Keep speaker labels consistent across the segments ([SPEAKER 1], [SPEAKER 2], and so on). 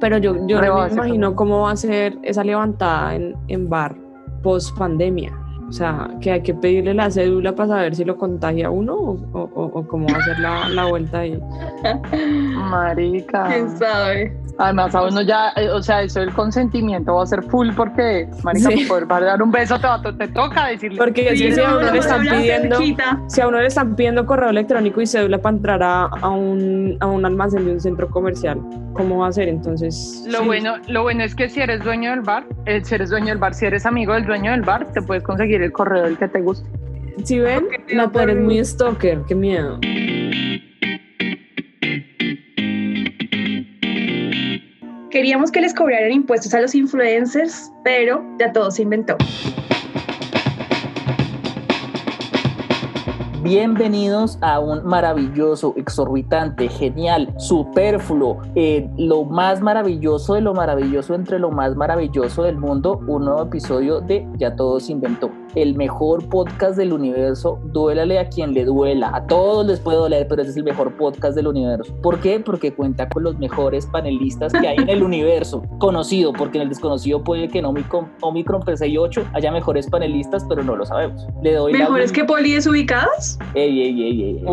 [SPEAKER 1] Pero yo, yo no me imagino cómo va a ser esa levantada en, en bar post pandemia. O sea, que hay que pedirle la cédula para saber si lo contagia uno o, o, cómo va a ser la, la, vuelta ahí.
[SPEAKER 2] Marica.
[SPEAKER 3] ¿Quién sabe?
[SPEAKER 2] Además, a uno ya, eh, o sea, eso del consentimiento va a ser full porque, marica, sí. poder dar un beso te, te toca decirle.
[SPEAKER 1] Porque si, a uno le están pidiendo, si a uno le están pidiendo correo electrónico y cédula para entrar a, un, a un almacén de un centro comercial, ¿cómo va a ser? Entonces...
[SPEAKER 2] Lo, bueno, lo bueno es que si eres dueño del bar, eh, si eres dueño del bar, si eres amigo del dueño del bar, te puedes conseguir el correo del que te guste.
[SPEAKER 1] Si ven, no, pero eres muy stalker, qué miedo.
[SPEAKER 3] Queríamos que les cobraran impuestos a los influencers, pero ya todo se inventó.
[SPEAKER 4] Bienvenidos a un maravilloso, exorbitante, genial, superfluo, eh, lo más maravilloso de lo maravilloso entre lo más maravilloso del mundo, un nuevo episodio de Ya todo se inventó el mejor podcast del universo. Duélale a quien le duela. A todos les puede doler, pero ese es el mejor podcast del universo. ¿Por qué? Porque cuenta con los mejores panelistas que hay en el universo. Conocido, porque en el desconocido puede que en Omicron, Omicron P68 haya mejores panelistas, pero no lo sabemos. Le doy
[SPEAKER 3] ¿Mejores que poli desubicados?
[SPEAKER 4] Ey, ey, ey, ey.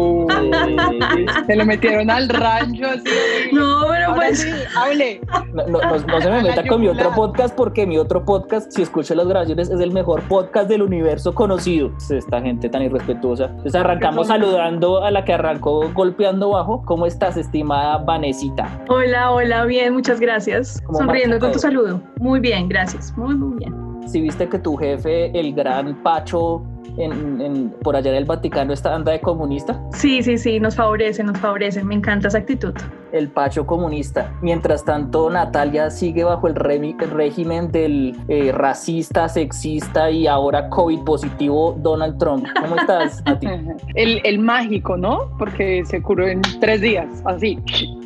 [SPEAKER 2] se lo metieron al rancho así.
[SPEAKER 3] No, pero pues.
[SPEAKER 2] hable.
[SPEAKER 4] No, no, se me meta con mi otro podcast, porque mi otro podcast, si escucho las grabaciones, es el mejor podcast del universo conocido. Esta gente tan irrespetuosa. Entonces arrancamos saludando a la que arrancó golpeando bajo. ¿Cómo estás, estimada Vanesita?
[SPEAKER 3] Hola, hola, bien, muchas gracias. Sonriendo con tu saludo. Muy bien, gracias. Muy, muy bien.
[SPEAKER 4] Si viste que tu jefe, el gran Pacho, en, por allá en el Vaticano esta anda de comunista?
[SPEAKER 3] Sí, sí, sí, nos favorece, nos favorece, me encanta esa actitud.
[SPEAKER 4] El Pacho comunista. Mientras tanto, Natalia sigue bajo el, régimen del eh, racista, sexista y ahora COVID positivo Donald Trump. ¿Cómo estás, Nati?
[SPEAKER 2] el, el mágico, ¿no? Porque se curó en tres días, así.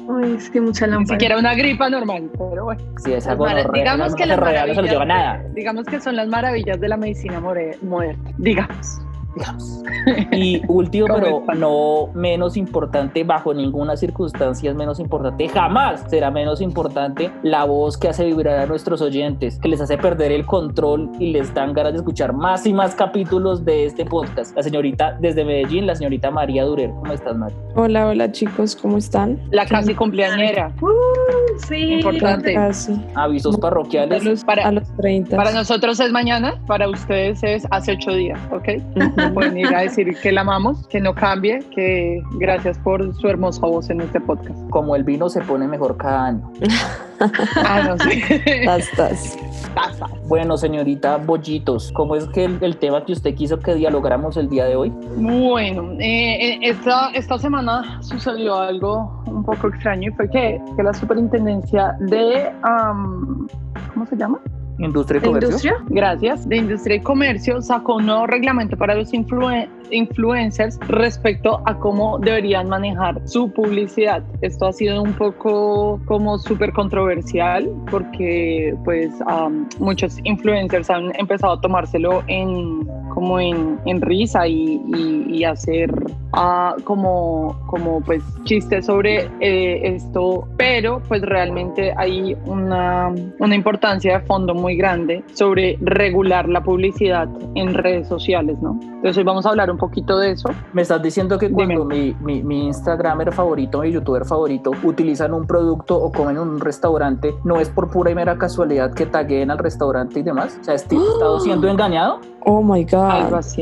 [SPEAKER 3] Uy, es que mucha lámpara.
[SPEAKER 2] Ni siquiera una gripa normal, pero bueno.
[SPEAKER 4] Sí, es algo normal.
[SPEAKER 2] Digamos que,
[SPEAKER 4] no se lo lleva nada.
[SPEAKER 2] Digamos que son las maravillas de la medicina moderna. Digamos
[SPEAKER 4] digamos. Y último, pero no menos importante, bajo ninguna circunstancia es menos importante, jamás será menos importante la voz que hace vibrar a nuestros oyentes, que les hace perder el control y les dan ganas de escuchar más y más capítulos de este podcast. La señorita desde Medellín, la señorita María Durer. ¿Cómo estás, María?
[SPEAKER 1] Hola, hola chicos, ¿cómo están?
[SPEAKER 2] La casi cumpleañera.
[SPEAKER 3] Uh, sí.
[SPEAKER 2] Importante.
[SPEAKER 4] Avisos parroquiales.
[SPEAKER 2] para,
[SPEAKER 1] a los 30.
[SPEAKER 2] Para nosotros es mañana, para ustedes es hace ocho días, ¿ok? Pueden ir a decir que la amamos, que no cambie, que gracias por su hermosa voz en este podcast.
[SPEAKER 4] Como el vino se pone mejor cada año.
[SPEAKER 2] ah, no sé.
[SPEAKER 1] Tastas.
[SPEAKER 4] Bueno, señorita Bollitos, ¿cómo es que el, tema que usted quiso que dialogáramos el día de hoy?
[SPEAKER 2] Bueno, eh, eh, esta, esta semana sucedió algo un poco extraño y fue que, que la superintendencia de... ¿Cómo se llama?
[SPEAKER 4] Industria y Comercio.
[SPEAKER 2] Gracias. De Industria y Comercio sacó un nuevo reglamento para los influencers respecto a cómo deberían manejar su publicidad. Esto ha sido un poco como súper controversial porque pues muchos influencers han empezado a tomárselo en como en, en risa y, y, hacer uh, como, como pues chistes sobre eh, esto, pero pues realmente hay una, una importancia de fondo muy grande sobre regular la publicidad en redes sociales, ¿no? Entonces hoy vamos a hablar un poquito de eso.
[SPEAKER 4] Me estás diciendo que cuando mi, mi, mi, Instagramer favorito, mi youtuber favorito, utilizan un producto o comen en un restaurante, no es por pura y mera casualidad que taguen al restaurante y demás. O sea, ¿estoy estado siendo engañado?
[SPEAKER 1] Oh my God.
[SPEAKER 2] Algo así.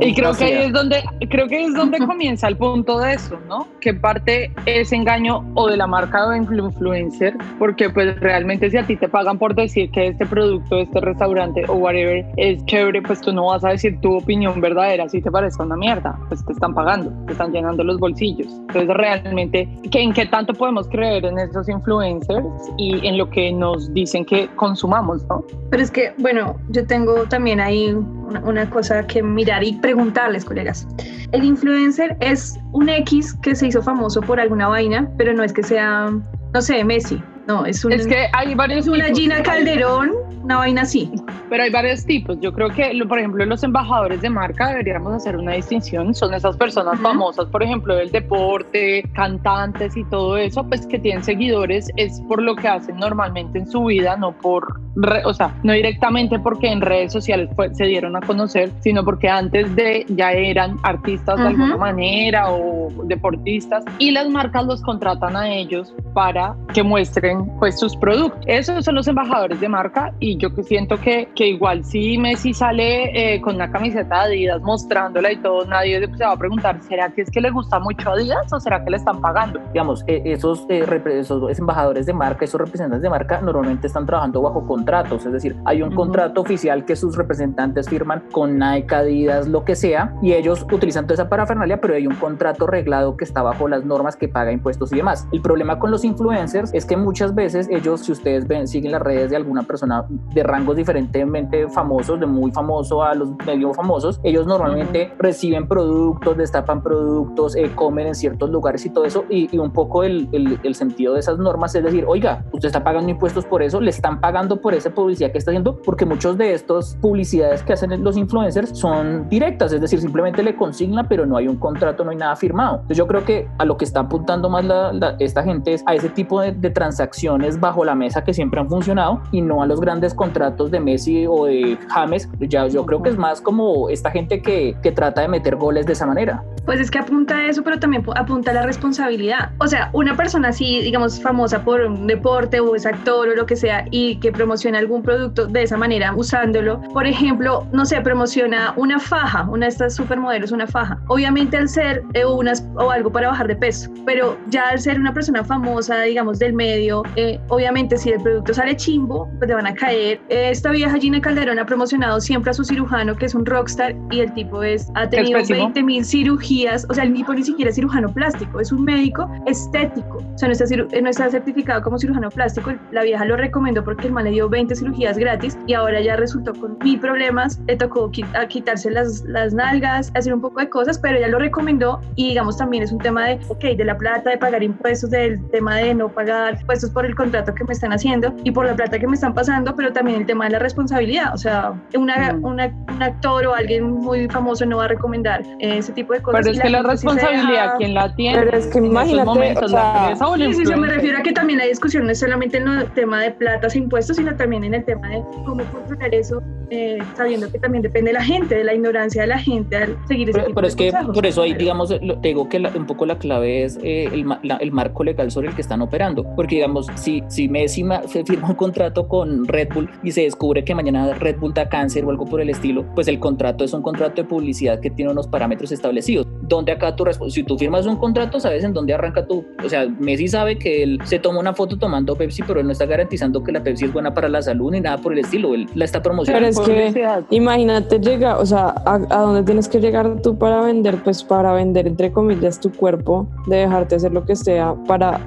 [SPEAKER 2] Y creo que, ahí es donde, creo que es donde comienza el punto de eso, ¿no? Que parte es engaño o de la marca o influencer, porque pues realmente si a ti te pagan por decir que este producto, este restaurante o whatever es chévere, pues tú no vas a decir tu opinión verdadera si te parece una mierda, pues te están pagando, te están llenando los bolsillos. Entonces realmente, ¿en qué tanto podemos creer en esos influencers y en lo que nos dicen que consumamos, ¿no?
[SPEAKER 3] Pero es que, bueno, yo tengo también ahí una, cosa que mirar y preguntarles, colegas. El influencer es un X que se hizo famoso por alguna vaina, pero no es que sea, no sé, Messi. No, es, un,
[SPEAKER 2] es que hay varios.
[SPEAKER 3] Es una Gina Calderón una vaina así.
[SPEAKER 2] Pero hay varios tipos. Yo creo que, por ejemplo, los embajadores de marca deberíamos hacer una distinción. Son esas personas famosas, por ejemplo, del deporte, cantantes y todo eso, pues que tienen seguidores es por lo que hacen normalmente en su vida, no por, o sea, no directamente porque en redes sociales se dieron a conocer, sino porque antes de ya eran artistas de alguna manera o deportistas y las marcas los contratan a ellos para que muestren pues sus productos. Esos son los embajadores de marca y yo siento que, que igual si Messi sale eh, con una camiseta de Adidas mostrándola y todo, nadie se va a preguntar, ¿será que es que le gusta mucho Adidas o será que le están pagando?
[SPEAKER 4] Digamos, eh, esos, eh, esos embajadores de marca, esos representantes de marca normalmente están trabajando bajo contratos, es decir, hay un contrato oficial que sus representantes firman con Nike, Adidas, lo que sea, y ellos utilizan toda esa parafernalia, pero hay un contrato reglado que está bajo las normas que paga impuestos y demás. El problema con los influencers es que muchas veces ellos, si ustedes ven, siguen las redes de alguna persona de rangos diferentemente famosos, de muy famoso a los medio famosos, ellos normalmente reciben productos, destapan productos, eh, comen en ciertos lugares y todo eso, y, un poco el, el, sentido de esas normas es decir, oiga, usted está pagando impuestos por eso, le están pagando por esa publicidad que está haciendo, porque muchos de estos publicidades que hacen los influencers son directas, es decir, simplemente le consigna, pero no hay un contrato, no hay nada firmado. Entonces yo creo que a lo que está apuntando más la, esta gente es a ese tipo de, de transacciones bajo la mesa que siempre han funcionado y no a los grandes contratos de Messi o de James. Ya yo creo que es más como esta gente que, que trata de meter goles de esa manera.
[SPEAKER 3] Pues es que apunta a eso, pero también apunta a la responsabilidad. O sea, una persona así, digamos, famosa por un deporte o es actor o lo que sea y que promociona algún producto de esa manera, usándolo, por ejemplo, no sé, promociona una faja, una de estas supermodelos, una faja. Obviamente al ser eh, unas o algo para bajar de peso, pero ya al ser una persona famosa, digamos, del medio, eh, obviamente si el producto sale chimbo, pues le van a caer. esta vieja Gina Calderón ha promocionado siempre a su cirujano, que es un rockstar, y el tipo es, ha tenido 20 mil cirugías, o sea, el tipo ni siquiera es cirujano plástico, es un médico estético, o sea, no está, no está certificado como cirujano plástico, la vieja lo recomendó porque el man le dio 20 cirugías gratis y ahora ya resultó con mil problemas, le tocó quitarse las, las nalgas, hacer un poco de cosas, pero ella lo recomendó. Y digamos también es un tema de, ok, de la plata, de pagar impuestos, del tema de no pagar impuestos por el contrato que me están haciendo y por la plata que me están pasando, pero también el tema de la responsabilidad, o sea, una, mm. una, un actor o alguien muy famoso no va a recomendar ese tipo de cosas.
[SPEAKER 2] Pero es que la responsabilidad, ¿quién la tiene?
[SPEAKER 1] Pero es que imagínate, o sea,
[SPEAKER 3] sí, sí, yo me refiero a que también hay discusión, no solamente en el tema de platas e impuestos, sino también en el tema de cómo controlar eso, eh, sabiendo que también depende de la gente, de la ignorancia de la gente al seguir ese
[SPEAKER 4] Pero, pero es que por eso ahí, digamos, te digo que un poco la clave es eh, el, el, marco legal sobre el que están operando. Porque, digamos, si, si Messi firma un contrato con Red Bull y se descubre que mañana Red Bull da cáncer o algo por el estilo, pues el contrato es un contrato de publicidad que tiene unos parámetros establecidos. Donde acá tu si tú firmas un contrato, sabes en dónde arranca tu, o sea, Messi sabe que él se toma una foto tomando Pepsi, pero él no está garantizando que la Pepsi es buena para la salud ni nada por el estilo, él la está promocionando.
[SPEAKER 1] Pero es que, imagínate, llega, o sea, a, dónde tienes que llegar tú para vender, pues para vender, entre comillas, tu cuerpo, de dejarte hacer lo que sea, para,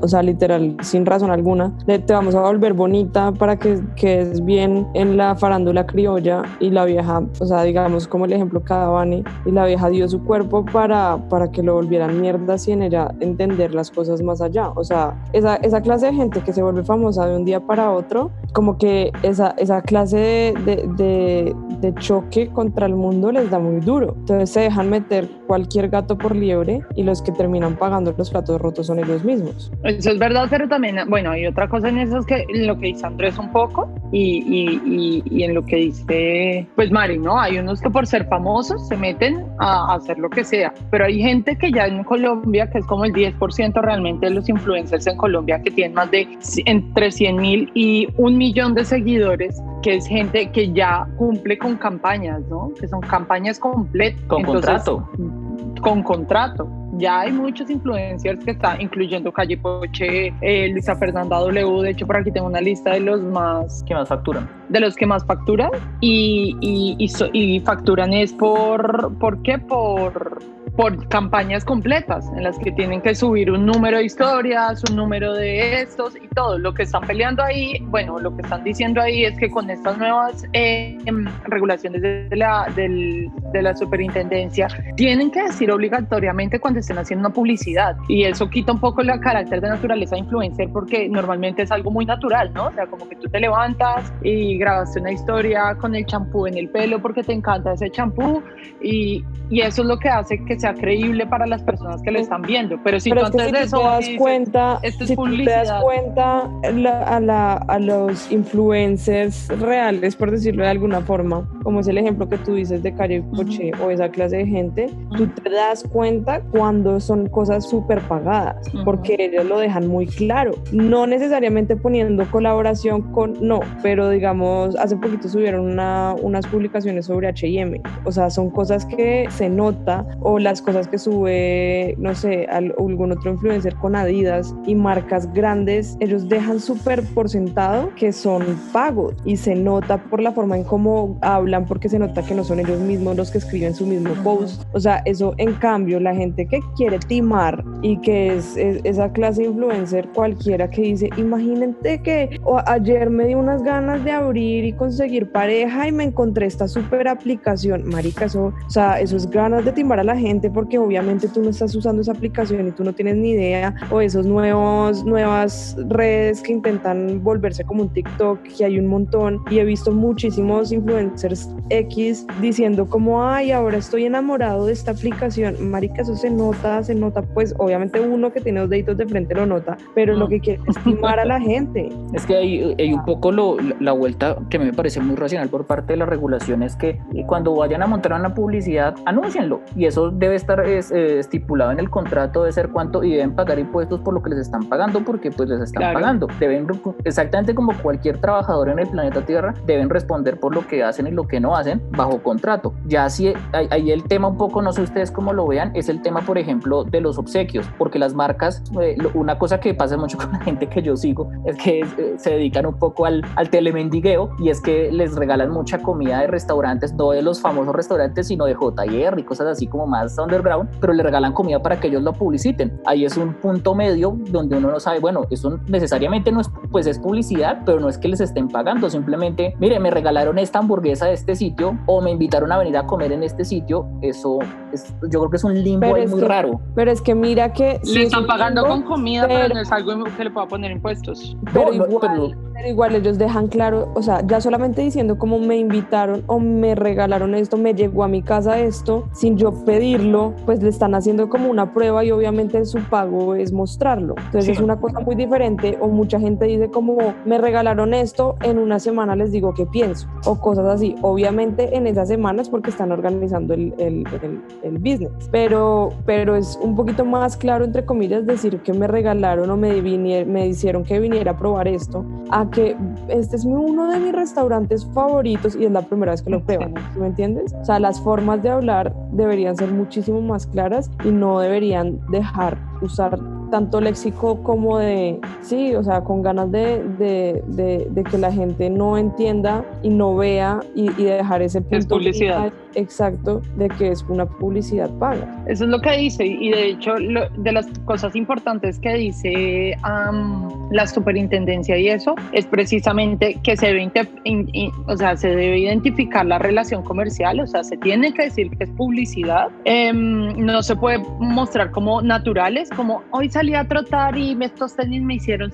[SPEAKER 1] o sea, literal, sin razón alguna, te vamos a volver bonita para que quedes bien en la farándula criolla y la vieja, o sea, digamos como el ejemplo Cadavani, y la vieja dio su cuerpo para, para que lo volvieran mierda sin ella entender las cosas más allá. O sea, esa, esa clase de gente que se vuelve famosa de un día para otro, como que esa, esa clase de, de, de choque contra el mundo les da muy duro. Entonces se dejan meter cualquier gato por liebre y los que terminan pagando los platos rotos son ellos mismos.
[SPEAKER 2] Eso es verdad, pero también, bueno, hay otra cosa en eso es que lo que dice Andrés un poco y, y, y, en lo que dice, pues Mari, ¿no? Hay unos que por ser famosos se meten a, hacer lo que sea, pero hay gente que ya en Colombia, que es como el 10% realmente de los influencers en Colombia, que tienen más de entre 100 mil y un millón de seguidores, que es gente que ya cumple con campañas, ¿no? Que son campañas completas.
[SPEAKER 4] Con contrato.
[SPEAKER 2] Con contrato ya hay muchos influencers que están, incluyendo Calle Poche, eh, Luisa Fernanda W. De hecho, por aquí tengo una lista de los más.
[SPEAKER 4] que más facturan?
[SPEAKER 2] De los que más facturan. Y, y, y, facturan es por. ¿Por qué? Por por campañas completas en las que tienen que subir un número de historias, un número de estos y todo. Lo que están peleando ahí, bueno, lo que están diciendo ahí es que con estas nuevas eh, regulaciones de la, de la superintendencia tienen que decir obligatoriamente cuando estén haciendo una publicidad y eso quita un poco el carácter de naturaleza influencer porque normalmente es algo muy natural, ¿no? O sea, como que tú te levantas y grabaste una historia con el champú en el pelo porque te encanta ese champú y, y, eso es lo que hace que sea creíble para las personas que lo están viendo. Pero si tú antes
[SPEAKER 1] si
[SPEAKER 2] de eso
[SPEAKER 1] te das cuenta,
[SPEAKER 2] esto es
[SPEAKER 1] si tú te
[SPEAKER 2] publicidad.
[SPEAKER 1] das cuenta la- a, la- a los influencers reales, por decirlo de alguna forma, como es el ejemplo que tú dices de Calle Coche o esa clase de gente, tú te das cuenta cuando son cosas súper pagadas,
[SPEAKER 2] Ujú.
[SPEAKER 1] porque ellos lo dejan muy claro. No necesariamente poniendo colaboración con, no, pero digamos, hace poquito subieron una- unas publicaciones sobre HM. O sea, son cosas que se nota o las cosas que sube, no sé, al- algún otro influencer con Adidas y marcas grandes, ellos dejan súper por sentado que son pagos y se nota por la forma en cómo hablan, porque se nota que no son ellos mismos los que escriben su mismo post. O sea, eso en cambio, la gente que quiere timar y que es, es- esa clase de influencer cualquiera que dice, imagínate que ayer me di unas ganas de abrir y conseguir pareja y me encontré esta súper aplicación. Marica, eso, o sea, eso es ganas de timar a la gente porque obviamente tú no estás usando esa aplicación y tú no tienes ni idea o esos nuevos, nuevas redes que intentan volverse como un TikTok, que hay un montón y he visto muchísimos influencers X diciendo como, ay, ahora estoy enamorado de esta aplicación. Marica, eso se nota, se nota, pues obviamente uno que tiene los deditos de frente lo nota, pero lo que quiere es timar a la gente.
[SPEAKER 4] Es que hay, hay un poco lo, la vuelta que me parece muy racional por parte de la regulación es que cuando vayan a montar una publicidad, anúncienlo. Y eso debe estar es, eh, estipulado en el contrato, debe ser cuánto y deben pagar impuestos por lo que les están pagando porque pues les están
[SPEAKER 2] Claro.
[SPEAKER 4] pagando. Deben, exactamente como cualquier trabajador en el planeta Tierra, deben responder por lo que hacen y lo que no hacen bajo contrato. Ya si ahí el tema un poco, no sé ustedes cómo lo vean, es el tema, por ejemplo, de los obsequios, porque las marcas, eh, una cosa que pasa mucho con la gente que yo sigo es que eh, se dedican un poco al, al telemendigueo y es que les regalan mucha comida de restaurantes, no de los famosos restaurantes, sino de JR y cosas así como más underground, pero le regalan comida para que ellos lo publiciten. Ahí es un punto medio donde uno no sabe, bueno, eso necesariamente no es, pues es publicidad, pero no es que les estén pagando, simplemente, mire, me regalaron esta hamburguesa de este sitio o me invitaron a venir a comer en este sitio, eso es, yo creo que es un limbo ahí
[SPEAKER 1] es
[SPEAKER 4] muy
[SPEAKER 1] que-
[SPEAKER 4] raro.
[SPEAKER 1] Pero es que mira que... sí
[SPEAKER 2] Le
[SPEAKER 1] es
[SPEAKER 2] están pagando
[SPEAKER 1] limbo,
[SPEAKER 2] con comida, pero,
[SPEAKER 1] pero-
[SPEAKER 2] no es algo que le pueda poner impuestos.
[SPEAKER 1] Pero
[SPEAKER 4] No, no,
[SPEAKER 1] igual,
[SPEAKER 4] pero-
[SPEAKER 1] pero igual ellos dejan claro, o sea, ya solamente diciendo como me invitaron o me regalaron esto, me llegó a mi casa esto, sin yo pedirlo, pues le están haciendo como una prueba y obviamente su pago es mostrarlo. Entonces
[SPEAKER 2] Sí.
[SPEAKER 1] es una cosa muy diferente o mucha gente dice como me regalaron esto, en una semana les digo qué pienso o cosas así. Obviamente en esas semanas porque están organizando el, el, el- el business, pero, pero es un poquito más claro, entre comillas, decir que me regalaron o me, vinier- me hicieron que viniera a probar esto, a que este es uno de mis restaurantes favoritos y es la primera vez que lo prueban, ¿sí ¿me entiendes? O sea, las formas de hablar deberían ser muchísimo más claras y no deberían dejar usar tanto léxico como de, sí, o sea, con ganas de, de, de- de que la gente no entienda y no vea y, y dejar ese punto.
[SPEAKER 2] Es publicidad.
[SPEAKER 1] final Exacto, de que es una publicidad paga.
[SPEAKER 2] Eso es lo que dice y de hecho lo- de las cosas importantes que dice am, la superintendencia y eso es precisamente que se debe, in- in- o sea, se debe identificar la relación comercial, o sea, se tiene que decir que es publicidad, Em, no se puede mostrar como naturales, como hoy salí a trotar y estos tenis me hicieron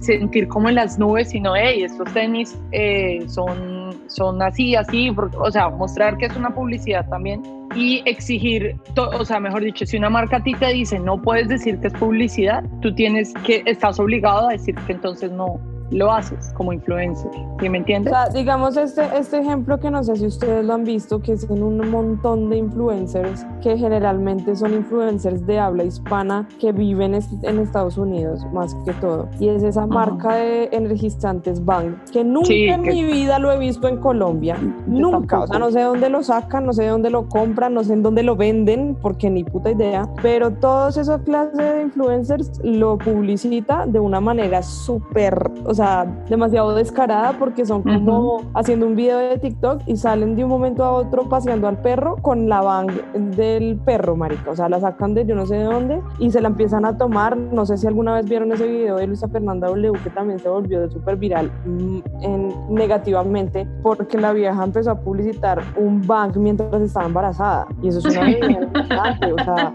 [SPEAKER 2] sentir como en las nubes, sino, hey, estos tenis eh, son, son así, así, porque- o sea, mostrar que es una publicidad también y exigir, to- o sea, mejor dicho, si una marca a ti te dice no puedes decir que es publicidad, tú tienes que, estás obligado a decir que entonces no lo haces como influencer, ¿sí me
[SPEAKER 1] O
[SPEAKER 2] entiendes?
[SPEAKER 1] sea, digamos este, este ejemplo que no sé si ustedes lo han visto, que es en un montón de influencers que generalmente son influencers de habla hispana que viven en Estados Unidos más que todo. Y es esa marca de energizantes Bang, que nunca
[SPEAKER 2] Sí,
[SPEAKER 1] en
[SPEAKER 2] que-
[SPEAKER 1] mi vida lo he visto en Colombia. Nunca. O sea, no sé dónde lo sacan, no sé dónde lo compran, no sé en dónde lo venden, porque ni puta idea. Pero todos esos clases de influencers lo publicita de una manera súper, o sea, demasiado descarada porque son como haciendo un video de TikTok y salen de un momento a otro paseando al perro con la bang del perro, marica. O sea, la sacan de yo no sé de dónde y se la empiezan a tomar. No sé si alguna vez vieron ese video de Luisa Fernanda W que también se volvió súper viral mm, en, negativamente porque la vieja empezó a publicitar un bang mientras estaba embarazada. Y eso es una importante, o sea,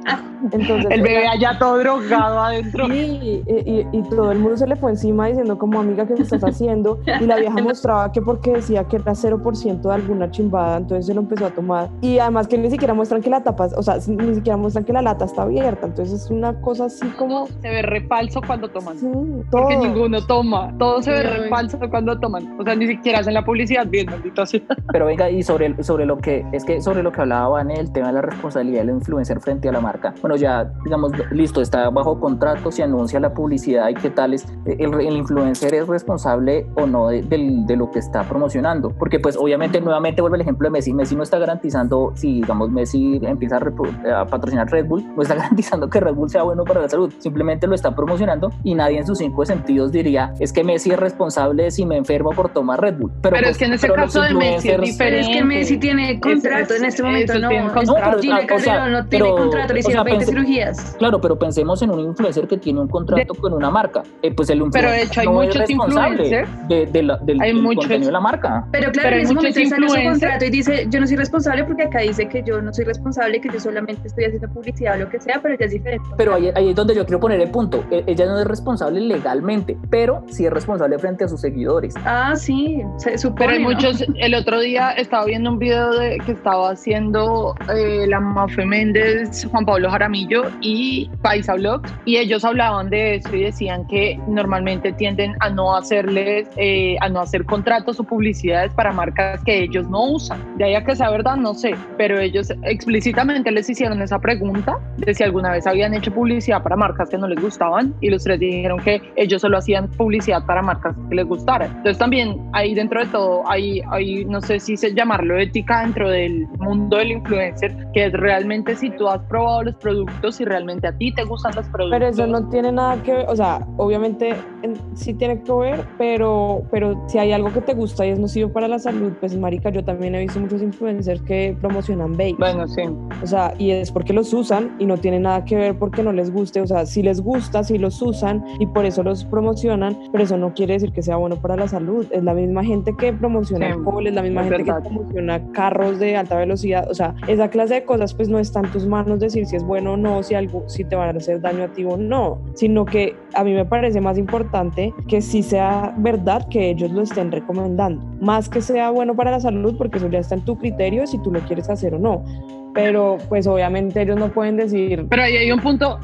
[SPEAKER 2] entonces... El bebé allá todo drogado adentro.
[SPEAKER 1] Sí, y, y, todo el mundo se le fue encima diciendo como amiga, ¿qué estás haciendo? Y la vieja mostraba que porque decía que era 0% de alguna chimbada, entonces se lo empezó a tomar. Y además que ni siquiera muestran que la tapa, o sea, ni siquiera muestran que la lata está abierta, entonces es una cosa así como...
[SPEAKER 2] Se ve re falso cuando toman. Sí, todo. Porque ninguno toma, todo se ve re falso cuando toman, o sea, ni siquiera hacen la publicidad bien, maldito así.
[SPEAKER 4] Pero venga, y sobre, sobre lo que, es que sobre lo que hablaba Van, el tema de la responsabilidad del influencer frente a la marca, bueno, ya, digamos, listo, está bajo contrato, se anuncia la publicidad y qué tal es, el, el influencer es responsable o no de, de, lo que está promocionando, porque pues obviamente nuevamente vuelve el ejemplo de Messi, Messi no está garantizando si digamos Messi empieza a, patrocinar Red Bull, no está garantizando que Red Bull sea bueno para la salud, simplemente lo está promocionando y nadie en sus cinco sentidos diría es que Messi es responsable si me enfermo por tomar Red Bull.
[SPEAKER 3] Pero, es pues, que en ese caso de Messi es diferente. Es que Messi tiene contrato en este momento, no. No, pero, no tiene contrato, le hicieron 20 cirugías.
[SPEAKER 4] Claro, pero pensemos en un influencer que tiene un contrato con una marca. Eh, pues el
[SPEAKER 2] pero de hecho hay muchos influencers
[SPEAKER 4] de, de la, del,
[SPEAKER 2] hay muchos,
[SPEAKER 4] contenido de la marca.
[SPEAKER 3] Pero claro, pero en ese momento sale su contrato y dice, yo no soy responsable porque acá dice que yo no soy responsable, que yo solamente estoy haciendo publicidad o lo que sea, pero ya es diferente.
[SPEAKER 4] Pero ahí, ahí es donde yo quiero poner el punto. E, ella no es responsable legalmente, pero sí es responsable frente a sus seguidores.
[SPEAKER 3] Ah, sí, se supone.
[SPEAKER 2] Pero hay muchos, el otro día estaba viendo un video de, que estaba haciendo eh, la Mafe Méndez, Juan Pablo Jaramillo y Paisa Vlogs, y ellos hablaban de eso y decían que normalmente tienden a no hacerles, eh, a no hacer contratos o publicidades para marcas que ellos no usan. De ahí a que sea verdad, no sé, pero ellos explícitamente les hicieron esa pregunta de si alguna vez habían hecho publicidad para marcas que no les gustaban y los tres dijeron que ellos solo hacían publicidad para marcas que les gustaran. Entonces también ahí dentro de todo hay, hay no sé si se llamarlo ética dentro del mundo del influencer, que es realmente si tú has probado los productos y realmente a ti te gustan los productos.
[SPEAKER 1] Pero eso no tiene nada que ver, o sea, obviamente sí tiene que ver, pero, pero si hay algo que te gusta y es nocivo para la salud, pues marica, yo también he visto muchos influencers que promocionan vape.
[SPEAKER 2] Bueno, sí.
[SPEAKER 1] O sea, y es porque los usan y no tiene nada que ver porque no les guste, o sea, si les gusta, si los usan y por eso los promocionan, pero eso no quiere decir que sea bueno para la salud. Es la misma gente que promociona alcohol, es la misma gente que promociona carros de alta velocidad, o sea, esa clase de cosas pues no está en tus manos decir si es bueno o no, si algo, si te van a hacer daño a ti o no, sino que a mí me parece más importante que sí sea verdad que ellos lo estén recomendando, más que sea bueno para la salud, porque eso ya está en tu criterio si tú lo quieres hacer o no. Pero pues obviamente ellos no pueden decir...
[SPEAKER 2] Pero ahí hay un punto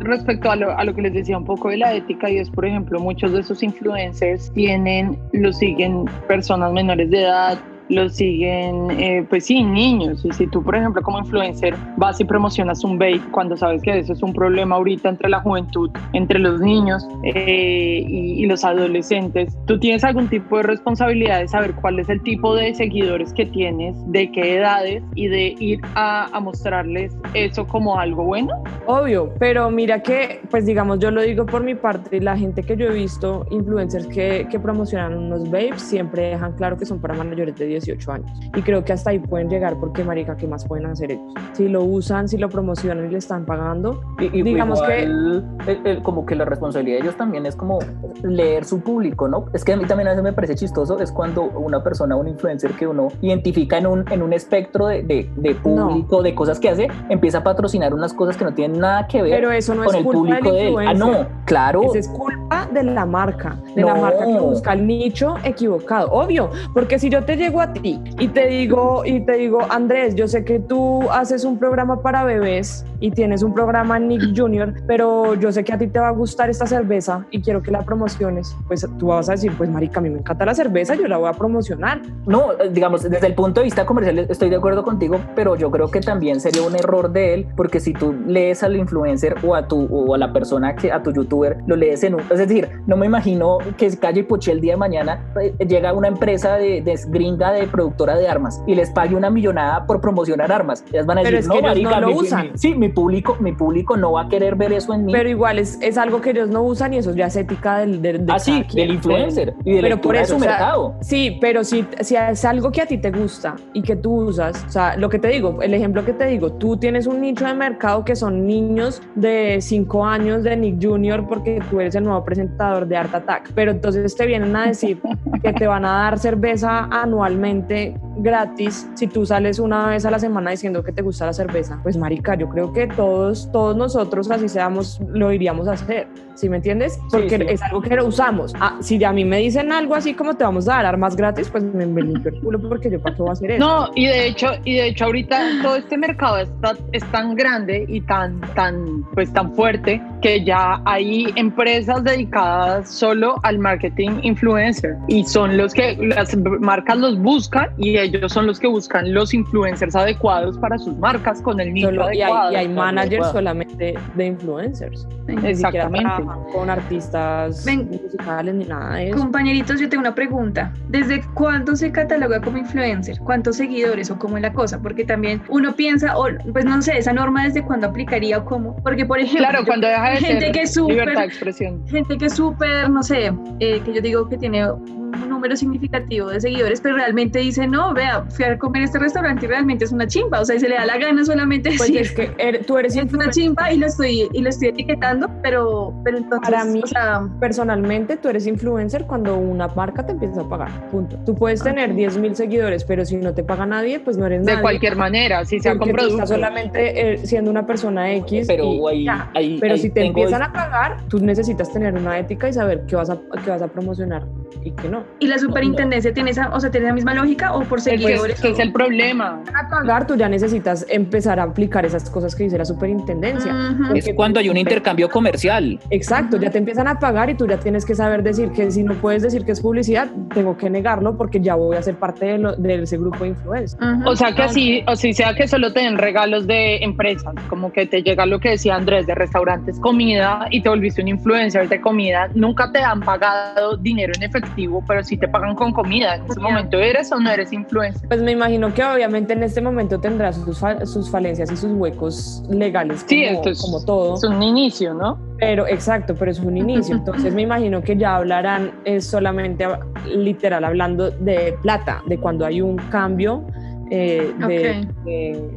[SPEAKER 2] respecto a lo, a lo que les decía un poco de la ética y es, por ejemplo, muchos de esos influencers tienen, lo siguen personas menores de edad, lo siguen, eh, pues sí, niños. Y si tú, por ejemplo, como influencer vas y promocionas un vape cuando sabes que eso es un problema ahorita entre la juventud, entre los niños eh, y, los adolescentes, tú tienes algún tipo de responsabilidad de saber cuál es el tipo de seguidores que tienes, de qué edades y de ir a, a mostrarles eso como algo bueno.
[SPEAKER 1] Obvio, pero mira que, pues digamos, yo lo digo por mi parte, la gente que yo he visto, influencers que, que promocionan unos vapes, siempre dejan claro que son para mayores de 10 18 años. Y creo que hasta ahí pueden llegar porque, marica, ¿qué más pueden hacer ellos? Si lo usan, si lo promocionan y le están pagando,
[SPEAKER 4] y, digamos que... como que la responsabilidad de ellos también es como leer su público, ¿no? Es que a mí también a veces me parece chistoso, es cuando una persona, un influencer que uno identifica en un, en un espectro de, de, público, de cosas que hace, empieza a patrocinar unas cosas que no tienen nada que ver
[SPEAKER 1] Pero eso no con es el público de él.
[SPEAKER 4] Ah, no, claro.
[SPEAKER 1] Eso es culpa de la marca, de la marca que busca el nicho equivocado, obvio, porque si yo te llego a y te digo, y te digo, Andrés, yo sé que tú haces un programa para bebés y tienes un programa Nick Junior, pero yo sé que a ti te va a gustar esta cerveza y quiero que la promociones. Pues tú vas a decir, pues marica, a mí me encanta la cerveza, yo la voy a promocionar.
[SPEAKER 4] No, digamos, desde el punto de vista comercial estoy de acuerdo contigo, pero yo creo que también sería un error de él, porque si tú lees al influencer o a tu o a la persona que a tu youtuber lo lees en un, es decir, no me imagino que Calle Poché el día de mañana eh, llega una empresa de, de gringa de productora de armas y les pague una millonada por promocionar armas. Ellas van a decir, no, marica,
[SPEAKER 1] no
[SPEAKER 4] mi,
[SPEAKER 1] usan.
[SPEAKER 4] sí, mi público, mi público no va a querer ver eso en mí.
[SPEAKER 1] Pero igual es, es algo que ellos no usan y eso ya es ética del, del,
[SPEAKER 4] ah, sí, del influencer y de
[SPEAKER 1] pero por eso,
[SPEAKER 4] de su
[SPEAKER 1] o sea,
[SPEAKER 4] mercado.
[SPEAKER 1] Sí, pero si, si es algo que a ti te gusta y que tú usas, o sea, lo que te digo, el ejemplo que te digo, tú tienes un nicho de mercado que son niños de 5 años de Nick Jr. porque tú eres el nuevo presentador de Art Attack, pero entonces te vienen a decir que te van a dar cerveza anualmente gratis si tú sales una vez a la semana diciendo que te gusta la cerveza. Pues marica, yo creo que todos, todos nosotros así seamos, lo iríamos a hacer. ¿Sí me entiendes? Porque
[SPEAKER 4] Sí, sí.
[SPEAKER 1] es algo que lo usamos. Ah, si a mí me dicen algo así como te vamos a dar armas gratis, pues me, limpio el culo porque yo para qué voy a hacer eso.
[SPEAKER 2] No, y de hecho, y de hecho ahorita todo este mercado está, es tan grande y tan, tan, pues tan fuerte que ya hay empresas dedicadas solo al marketing influencer y son los que las marcas los buscan y ellos son los que buscan los influencers adecuados para sus marcas con el nicho
[SPEAKER 1] Solo- y,
[SPEAKER 2] adecuado.
[SPEAKER 1] hay, y hay managers
[SPEAKER 4] adecuado.
[SPEAKER 1] solamente de influencers.
[SPEAKER 2] Exactamente.
[SPEAKER 1] con artistas
[SPEAKER 3] Ven.
[SPEAKER 1] musicales ni nada de eso.
[SPEAKER 3] Compañeritos, yo tengo una pregunta. ¿Desde cuándo se cataloga como influencer? ¿Cuántos seguidores o cómo es la cosa? Porque también uno piensa, o pues no sé, esa norma desde cuándo aplicaría o cómo. Porque, por ejemplo,
[SPEAKER 2] Claro,
[SPEAKER 3] yo-
[SPEAKER 2] cuando deja de
[SPEAKER 3] gente
[SPEAKER 2] ser
[SPEAKER 3] que es súper-
[SPEAKER 2] libertad de expresión.
[SPEAKER 3] gente que es súper, no sé, eh, que yo digo que tiene número significativo de seguidores, pero realmente dice, no, vea, fui a comer este restaurante y realmente es una chimba. O sea, y se le da la gana solamente
[SPEAKER 1] Pues
[SPEAKER 3] decir,
[SPEAKER 1] es que er- tú eres
[SPEAKER 3] es una chimba y lo estoy, y lo estoy etiquetando, pero, pero entonces,
[SPEAKER 1] Para mí,
[SPEAKER 3] o sea,
[SPEAKER 1] Personalmente, tú eres influencer cuando una marca te empieza a pagar. Punto. Tú puedes tener 10 mil seguidores, pero si no te paga nadie, pues no eres
[SPEAKER 2] De
[SPEAKER 1] nadie.
[SPEAKER 2] cualquier manera, si sea con productos.
[SPEAKER 1] solamente eh, siendo una persona X.
[SPEAKER 4] Pero
[SPEAKER 1] y
[SPEAKER 4] ahí,
[SPEAKER 1] ya.
[SPEAKER 4] ahí-
[SPEAKER 1] Pero
[SPEAKER 4] ahí
[SPEAKER 1] si te empiezan a pagar, tú necesitas tener una ética y saber qué vas a, qué vas a promocionar y qué no.
[SPEAKER 3] y la superintendencia tiene esa, o sea, tiene la misma lógica o por
[SPEAKER 2] Pues,
[SPEAKER 3] seguidores.
[SPEAKER 2] ese es el problema.
[SPEAKER 1] Para pagar, tú ya necesitas empezar a aplicar esas cosas que dice la superintendencia.
[SPEAKER 3] Ujú.
[SPEAKER 4] Es cuando hay un intercambio comercial.
[SPEAKER 1] Exacto, ya te empiezan a pagar y tú ya tienes que saber decir que si no puedes decir que es publicidad, tengo que negarlo porque ya voy a ser parte de, lo- de ese grupo de influencers.
[SPEAKER 3] Ujú.
[SPEAKER 2] O sea que así, o si sea que solo te den regalos de empresas, como que te llega lo que decía Andrés de restaurantes, comida y te volviste un influencer de comida, nunca te han pagado dinero en efectivo, pero sí te pagan con comida. En ese momento eres o no eres influencer.
[SPEAKER 1] Pues me imagino que obviamente en este momento tendrá sus, fa- sus falencias y sus huecos legales como,
[SPEAKER 2] Sí, esto es,
[SPEAKER 1] como todo.
[SPEAKER 2] es un inicio, ¿no?
[SPEAKER 1] Pero exacto, pero es un inicio. Entonces me imagino que ya hablarán es solamente literal hablando de plata, de cuando hay un cambio eh, de-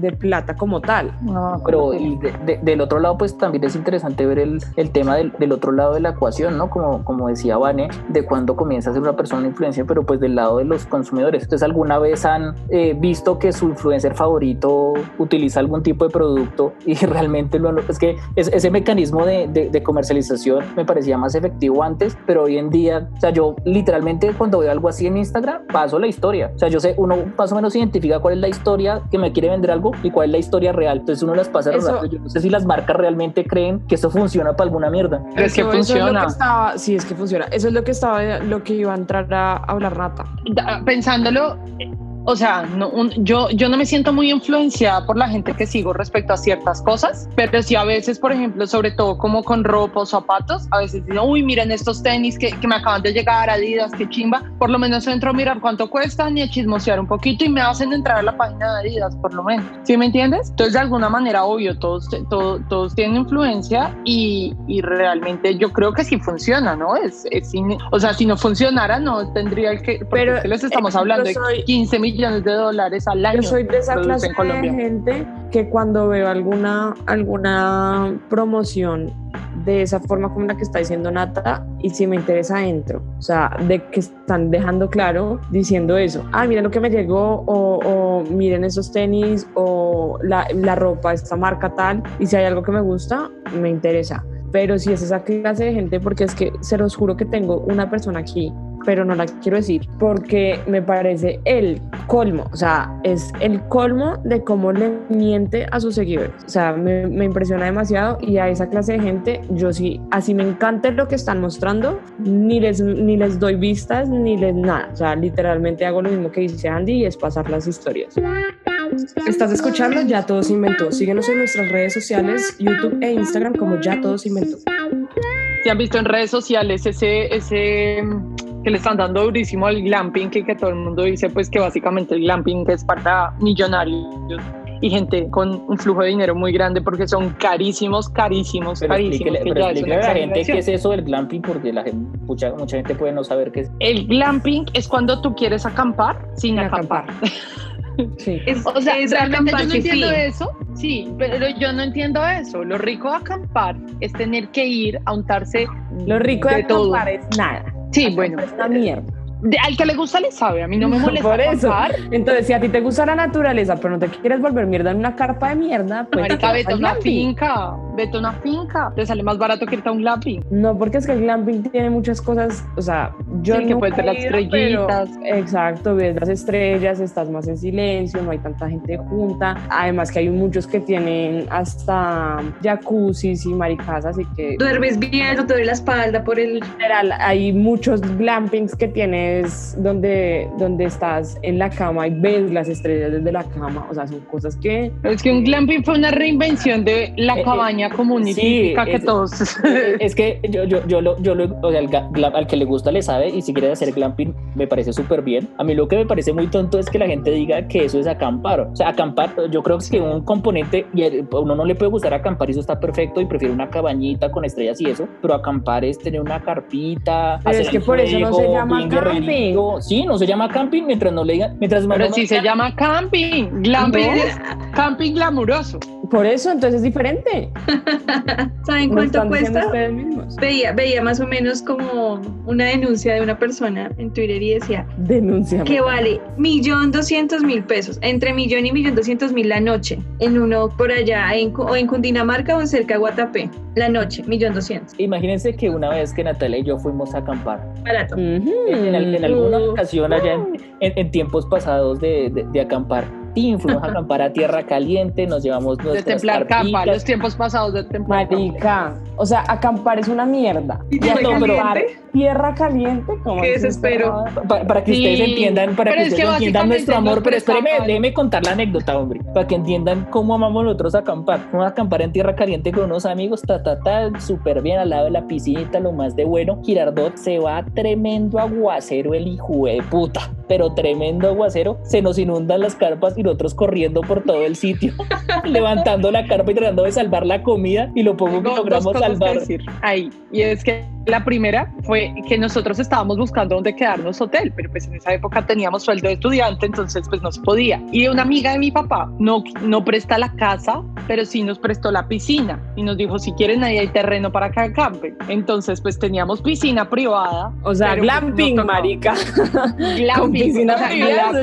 [SPEAKER 1] de plata como tal.
[SPEAKER 2] No,
[SPEAKER 4] Pero y de- de- del otro lado, pues también es interesante ver el, el tema del, del otro lado de la ecuación, ¿no? Como, como decía Vane, de cuándo comienza a ser una persona influencia, pero pues del lado de los consumidores. Entonces, ¿alguna vez han eh, visto que su influencer favorito utiliza algún tipo de producto y realmente lo... Es que es- ese mecanismo de, de- de comercialización me parecía más efectivo antes, pero hoy en día, o sea, yo literalmente cuando veo algo así en Instagram, paso la historia. O sea, yo sé, uno más o menos identifica cuál es la historia que me quiere vender algo y cuál es la historia real. Entonces uno las pasa
[SPEAKER 1] Eso-
[SPEAKER 4] rápido. Yo no sé si las marcas realmente creen que esto funciona para alguna mierda.
[SPEAKER 2] Pero es que
[SPEAKER 1] Eso- eso es lo
[SPEAKER 2] funciona.
[SPEAKER 1] que estaba, sí, es que funciona. Eso es lo que estaba, lo que iba a entrar a hablar Nata.
[SPEAKER 2] Pensándolo, o sea, no, un- yo, yo no me siento muy influenciada por la gente que sigo respecto a ciertas cosas, pero sí a veces, por ejemplo, sobre todo como con ropa o zapatos, a veces digo, uy, miren estos tenis que, que me acaban de llegar, Adidas, qué chimba, por lo menos entro a mirar cuánto cuestan y a chismosear un poquito y me hacen entrar a la página de Adidas, por lo menos, ¿sí me entiendes? Entonces, de alguna manera, obvio, todos, todos, todos tienen influencia y, y realmente yo creo que sí funciona, ¿no? Es, es in- o sea, si no funcionara, no tendría el que,
[SPEAKER 1] Pero,
[SPEAKER 2] les estamos hablando
[SPEAKER 1] soy-
[SPEAKER 2] de 15 millones de dólares al año.
[SPEAKER 1] Yo soy de esa clase de gente que cuando veo alguna, alguna promoción de esa forma como la que está diciendo Nata, y si me interesa entro. O sea, de que están dejando claro diciendo eso. Ah, miren lo que me llegó, o, o miren esos tenis, o la, la ropa, esta marca tal, y si hay algo que me gusta, me interesa. Pero si es esa clase de gente, porque es que se los juro que tengo una persona aquí pero no la quiero decir porque me parece el colmo, o sea, es el colmo de cómo le miente a sus seguidores. O sea, me, me impresiona demasiado y a esa clase de gente yo sí, así me encanta lo que están mostrando, ni les, ni les doy vistas, ni les nada. O sea, literalmente hago lo mismo que dice Andy y es pasar las historias. Estás escuchando Ya Todo se Inventó. Síguenos en nuestras redes sociales, YouTube e Instagram como Ya Todo se Inventó.
[SPEAKER 2] Si han visto en redes sociales ese, ese que le están dando durísimo al glamping, que, que todo el mundo dice pues que básicamente el glamping es para millonarios y gente con un flujo de dinero muy grande porque son carísimos, carísimos,
[SPEAKER 4] Pero
[SPEAKER 2] carísimos.
[SPEAKER 4] explíquele,
[SPEAKER 2] que
[SPEAKER 4] pero
[SPEAKER 2] ya es
[SPEAKER 4] a la gente qué es eso del glamping porque la gente, mucha, mucha gente puede no saber qué es.
[SPEAKER 2] El glamping es cuando tú quieres acampar sin
[SPEAKER 1] Sin
[SPEAKER 2] acampar.
[SPEAKER 1] Sí.
[SPEAKER 3] Es,
[SPEAKER 2] O sea,
[SPEAKER 3] es
[SPEAKER 2] realmente yo
[SPEAKER 3] acampar
[SPEAKER 2] no entiendo eso. Sí, pero yo no entiendo eso. Lo rico de acampar es tener que ir a untarse
[SPEAKER 1] Lo rico de,
[SPEAKER 2] de todo.
[SPEAKER 1] acampar es nada.
[SPEAKER 2] Sí, bueno,
[SPEAKER 1] Es una mierda.
[SPEAKER 2] De- al que le gusta le sabe. A mí no me molesta
[SPEAKER 1] Por eso. Entonces, si a ti te gusta la naturaleza, pero no te quieres volver mierda en una carpa de mierda, pues.
[SPEAKER 2] Marica, vete a una
[SPEAKER 1] glamping.
[SPEAKER 2] finca, vete a una finca. Te sale más barato que irte a un glamping.
[SPEAKER 1] No, porque es que el glamping tiene muchas cosas, o sea, yo
[SPEAKER 2] Sí, que puedes ver las
[SPEAKER 1] pero-
[SPEAKER 2] estrellitas.
[SPEAKER 1] exacto, ves las estrellas, estás más en silencio, no hay tanta gente junta. Además que hay muchos que tienen hasta jacuzzis y maricas, así que
[SPEAKER 3] Duermes bien, no te duele la espalda por el...
[SPEAKER 1] literal, hay muchos glampings que tienes donde, donde estás en la cama y ves las estrellas desde la cama, o sea, son cosas que
[SPEAKER 2] Es que un glamping fue una reinvención de la
[SPEAKER 4] Eh, eh,
[SPEAKER 2] cabaña común y
[SPEAKER 4] sí,
[SPEAKER 2] que
[SPEAKER 4] es-
[SPEAKER 2] todos.
[SPEAKER 4] es que yo, yo, yo, lo, yo lo- o sea, el ga- glam- al que le gusta le sabe y si quiere hacer glamping me parece súper bien. A mí lo que me parece muy tonto es que la gente diga que eso es acampar. O sea, acampar, yo creo que un componente, y a uno no le puede gustar acampar y eso está perfecto y prefiere una cabañita con estrellas y eso, pero acampar es tener una carpita.
[SPEAKER 1] Pero
[SPEAKER 4] hacer
[SPEAKER 1] es que por eso no se llama
[SPEAKER 4] bien guerrerito. Sí, no se llama camping mientras no le digan, mientras
[SPEAKER 2] Pero sí se llama camping. Glamping
[SPEAKER 1] No.
[SPEAKER 2] es camping glamuroso.
[SPEAKER 1] por eso entonces es diferente.
[SPEAKER 3] ¿Saben cuánto cuesta? Veía, veía más o menos como una denuncia de una persona en Twitter y decía
[SPEAKER 1] Denuncia.
[SPEAKER 3] que vale millón doscientos mil pesos, entre millón y millón doscientos mil la noche, en uno por allá, en, o en Cundinamarca o en cerca de Guatapé, la noche, millón doscientos,
[SPEAKER 4] Imagínense que una vez que Natalia y yo fuimos a acampar,
[SPEAKER 3] barato.
[SPEAKER 4] En, en- en alguna ocasión allá en, en- en tiempos pasados de, de- de acampar, tin, fuimos a acampar a tierra caliente, nos llevamos
[SPEAKER 2] De
[SPEAKER 4] nuestras
[SPEAKER 2] templar campa, los tiempos pasados de templar.
[SPEAKER 1] Marica, o sea, acampar es una mierda.
[SPEAKER 3] ¿Y
[SPEAKER 1] Y
[SPEAKER 3] tierra
[SPEAKER 1] acampar
[SPEAKER 3] caliente?
[SPEAKER 1] tierra caliente, como
[SPEAKER 3] Qué desespero.
[SPEAKER 4] para que
[SPEAKER 2] Sí,
[SPEAKER 4] ustedes entiendan, para
[SPEAKER 2] pero
[SPEAKER 4] que
[SPEAKER 2] es
[SPEAKER 4] ustedes
[SPEAKER 2] que
[SPEAKER 4] entiendan nuestro amor, pero espéreme,
[SPEAKER 2] prestaban-
[SPEAKER 4] déjeme contar la anécdota, hombre, para que entiendan cómo amamos nosotros acampar. Vamos a acampar en tierra caliente con unos amigos, ta, ta, ta, súper bien al lado de la piscinita, lo más de bueno. Girardot se va tremendo aguacero, el hijo de puta, pero tremendo aguacero. Se nos inundan las carpas y nosotros corriendo por todo el sitio, levantando la carpa y tratando de salvar la comida y lo poco que logramos
[SPEAKER 2] cosas que
[SPEAKER 4] salvar.
[SPEAKER 2] decir ahí. Y es que la primera fue que nosotros estábamos buscando dónde quedarnos hotel, pero pues en esa época teníamos sueldo de estudiante, entonces pues no se podía. Y una amiga de mi papá no, no presta la casa, pero sí nos prestó la piscina y nos dijo, si quieren ahí hay terreno para que acampen. Entonces pues teníamos piscina privada.
[SPEAKER 1] O sea,
[SPEAKER 2] pues,
[SPEAKER 1] glamping, marica.
[SPEAKER 2] Glamping,
[SPEAKER 1] piscina privada.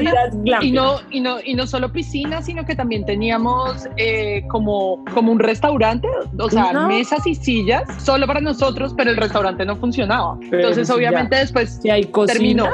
[SPEAKER 2] Y no, y, no, y no solo piscina, sino que también teníamos eh, como, como un restaurante, o sea,
[SPEAKER 1] No.
[SPEAKER 2] mesas y sillas solo para nosotros, pero el restaurante no funcionaba.
[SPEAKER 1] Pero
[SPEAKER 2] Entonces,
[SPEAKER 1] ya-
[SPEAKER 2] obviamente, después
[SPEAKER 1] Si hay cocina,
[SPEAKER 2] terminó.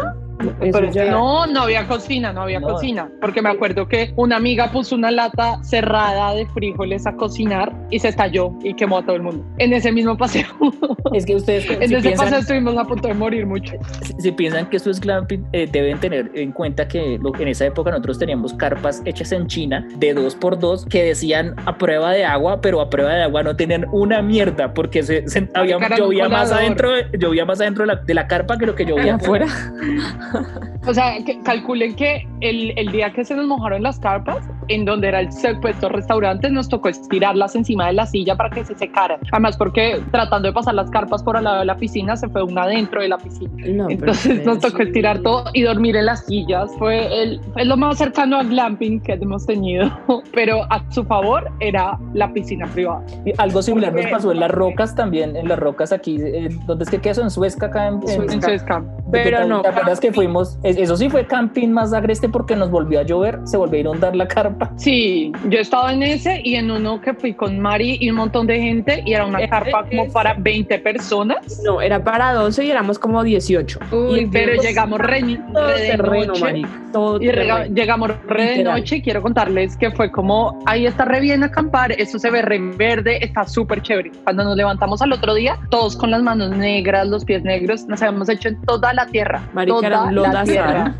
[SPEAKER 1] Eso
[SPEAKER 2] Pero
[SPEAKER 1] ya-
[SPEAKER 2] no, no había cocina, no había
[SPEAKER 4] No.
[SPEAKER 2] cocina, porque me acuerdo que una amiga puso una lata cerrada de frijoles a cocinar y se estalló y quemó a todo el mundo. En ese mismo paseo,
[SPEAKER 4] Es que ustedes
[SPEAKER 2] en
[SPEAKER 4] si
[SPEAKER 2] ese
[SPEAKER 4] piensan-
[SPEAKER 2] paseo estuvimos a punto de morir mucho.
[SPEAKER 4] si- si piensan que esto es glamping, eh, deben tener en cuenta que lo- en esa época nosotros teníamos carpas hechas en China de dos por dos que decían a prueba de agua, pero a prueba de agua no tenían una mierda porque se, se- había, llovía más adentro, de- llovía más adentro de la, de la carpa que lo que llovía
[SPEAKER 1] afuera.
[SPEAKER 2] O sea, que calculen que el, el día que se nos mojaron las carpas, en donde era el supuesto restaurante, nos tocó estirarlas encima de la silla para que se secaran. Además, porque tratando de pasar las carpas por al lado de la piscina, se fue una dentro de la piscina.
[SPEAKER 1] No,
[SPEAKER 2] Entonces nos tocó
[SPEAKER 1] sí.
[SPEAKER 2] estirar todo y dormir en las sillas. Fue, el, fue lo más cercano a glamping que hemos tenido. Pero a su favor era la piscina privada.
[SPEAKER 4] Y Algo similar nos pasó en las rocas también, en las rocas aquí, eh, ¿dónde es que queda eso? En Suezca, acá en, en-
[SPEAKER 1] Suezca.
[SPEAKER 2] En Suezca.
[SPEAKER 1] Pero
[SPEAKER 4] ¿Te-
[SPEAKER 1] no,
[SPEAKER 4] ¿Te acuerdas que fuimos? es- Eso sí fue camping más agreste porque nos volvió a llover, se volvió a inundar la carpa.
[SPEAKER 2] Sí, yo estaba en ese y en uno que fui con Mari y un montón de gente y era una
[SPEAKER 1] Eh,
[SPEAKER 2] carpa
[SPEAKER 1] eh,
[SPEAKER 2] como
[SPEAKER 1] es-
[SPEAKER 2] para 20 personas.
[SPEAKER 1] No, era para 12 y éramos como 18.
[SPEAKER 2] Uy,
[SPEAKER 1] Y
[SPEAKER 2] pero llegamos re, re de
[SPEAKER 1] terreno,
[SPEAKER 2] noche.
[SPEAKER 1] Todo
[SPEAKER 2] Y
[SPEAKER 1] terreno.
[SPEAKER 2] llegamos re de noche y quiero contarles que fue como, ahí está re bien acampar, eso se ve re verde, está súper chévere. Cuando nos levantamos al otro día, todos con las manos negras, los pies negros, nos habíamos hecho en toda la tierra.
[SPEAKER 1] Marica,
[SPEAKER 2] toda la tierra.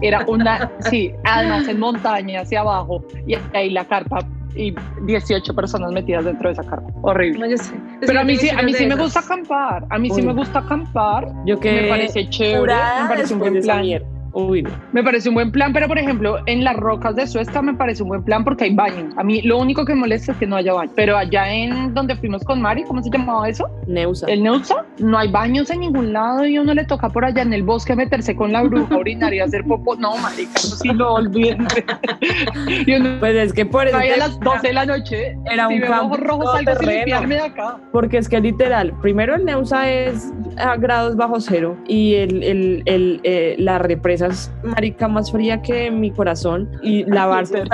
[SPEAKER 2] Era una, sí, además en montaña hacia abajo y ahí la carpa y 18 personas metidas dentro de esa carpa. Horrible.
[SPEAKER 3] No, yo sé.
[SPEAKER 2] Pero a mí sí, a mí sí me gusta acampar. A mí sí me gusta acampar.
[SPEAKER 1] Yo que
[SPEAKER 2] me parece chévere, me parece un buen plan.
[SPEAKER 1] Uy,
[SPEAKER 2] Me parece un buen plan, pero por ejemplo, en las rocas de Suezca me parece un buen plan porque hay baños. A mí lo único que me molesta es que no haya baño. Pero allá en donde fuimos con Mari, ¿cómo se llamaba eso?
[SPEAKER 1] Neusa.
[SPEAKER 2] El Neusa, no hay baños en ningún lado y uno le toca por allá en el bosque meterse con la bruja, orinar y hacer popo. No, marica, eso sí lo olviden.
[SPEAKER 1] pues es que por eso.
[SPEAKER 2] a las 12 de la noche.
[SPEAKER 1] Era un campo
[SPEAKER 2] rojo, salgo sin limpiarme de acá.
[SPEAKER 1] Porque es que literal, primero el Neusa es a grados bajo cero y el, el, el, eh, la represa es marica más fría que mi corazón y lavarse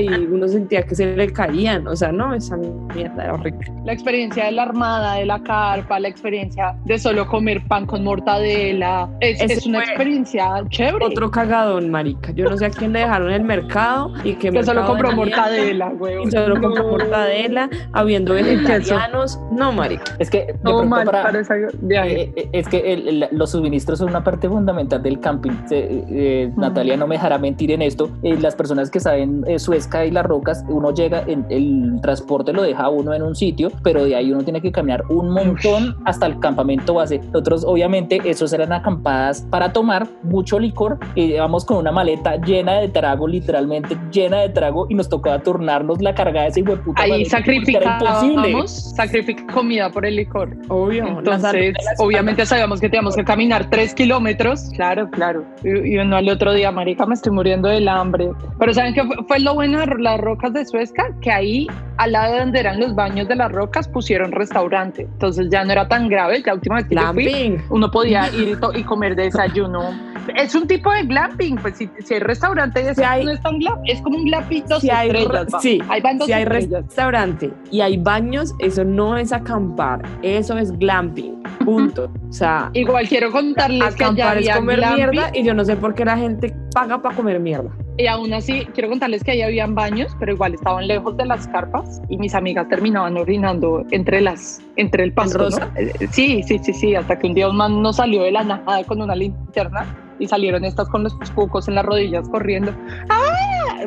[SPEAKER 1] y uno sentía que se le caían, o sea, no, esa mierda era horrible.
[SPEAKER 2] La experiencia de la armada, de la carpa, la experiencia de solo comer pan con mortadela, es, es una experiencia chévere.
[SPEAKER 1] Otro cagadón, marica, yo no sé a quién le dejaron el mercado y que,
[SPEAKER 2] que solo compró mortadela, güey.
[SPEAKER 1] Solo compró mortadela, habiendo vegetarianos, no, marica.
[SPEAKER 4] Es que,
[SPEAKER 2] no, mal, para,
[SPEAKER 4] eh, eh, es que los suministros son una parte fundamental del camping. Eh, Natalia no me dejará mentir en esto, eh, las personas que saben eh, Suezca y las rocas, uno llega, en, el transporte lo deja uno en un sitio, pero de ahí uno tiene que caminar un montón hasta el campamento base. Nosotros, obviamente, esos eran acampadas para tomar mucho licor y vamos con una maleta llena de trago, literalmente llena de trago, y nos tocaba turnarnos la carga de ese hueputa.
[SPEAKER 2] Ahí sacrificábamos, sacrificar comida por el licor.
[SPEAKER 1] Obvio.
[SPEAKER 2] Entonces, obviamente sabíamos que teníamos que caminar tres kilómetros. Claro, claro. Y, uno al otro día, marica, me estoy muriendo del hambre. Pero ¿saben qué fue, lo bueno de las rocas de Suezca? Que ahí, al lado de donde eran los baños de las rocas, pusieron restaurante. Entonces ya no era tan grave. La última vez que yo fui, uno podía ir y comer desayuno. Es un tipo de glamping, pues si, si hay restaurante, y hay, no es tan glam, es como un glamping dos
[SPEAKER 1] si
[SPEAKER 2] estrellas.
[SPEAKER 1] Hay, sí, hay si hay restaurante y hay baños, eso no es acampar, eso es glamping, punto. O sea,
[SPEAKER 2] igual quiero contarles que
[SPEAKER 1] ya es comer mierda y yo no sé por qué la gente paga para comer mierda.
[SPEAKER 2] Y aún así, quiero contarles que ahí habían baños, pero igual estaban lejos de las carpas y mis amigas terminaban orinando entre las, entre el pasto. Eh, sí, sí, sí, sí, hasta que un día un man no salió de la nada con una linterna y salieron estas con los cucos en las rodillas corriendo. ¡Ah!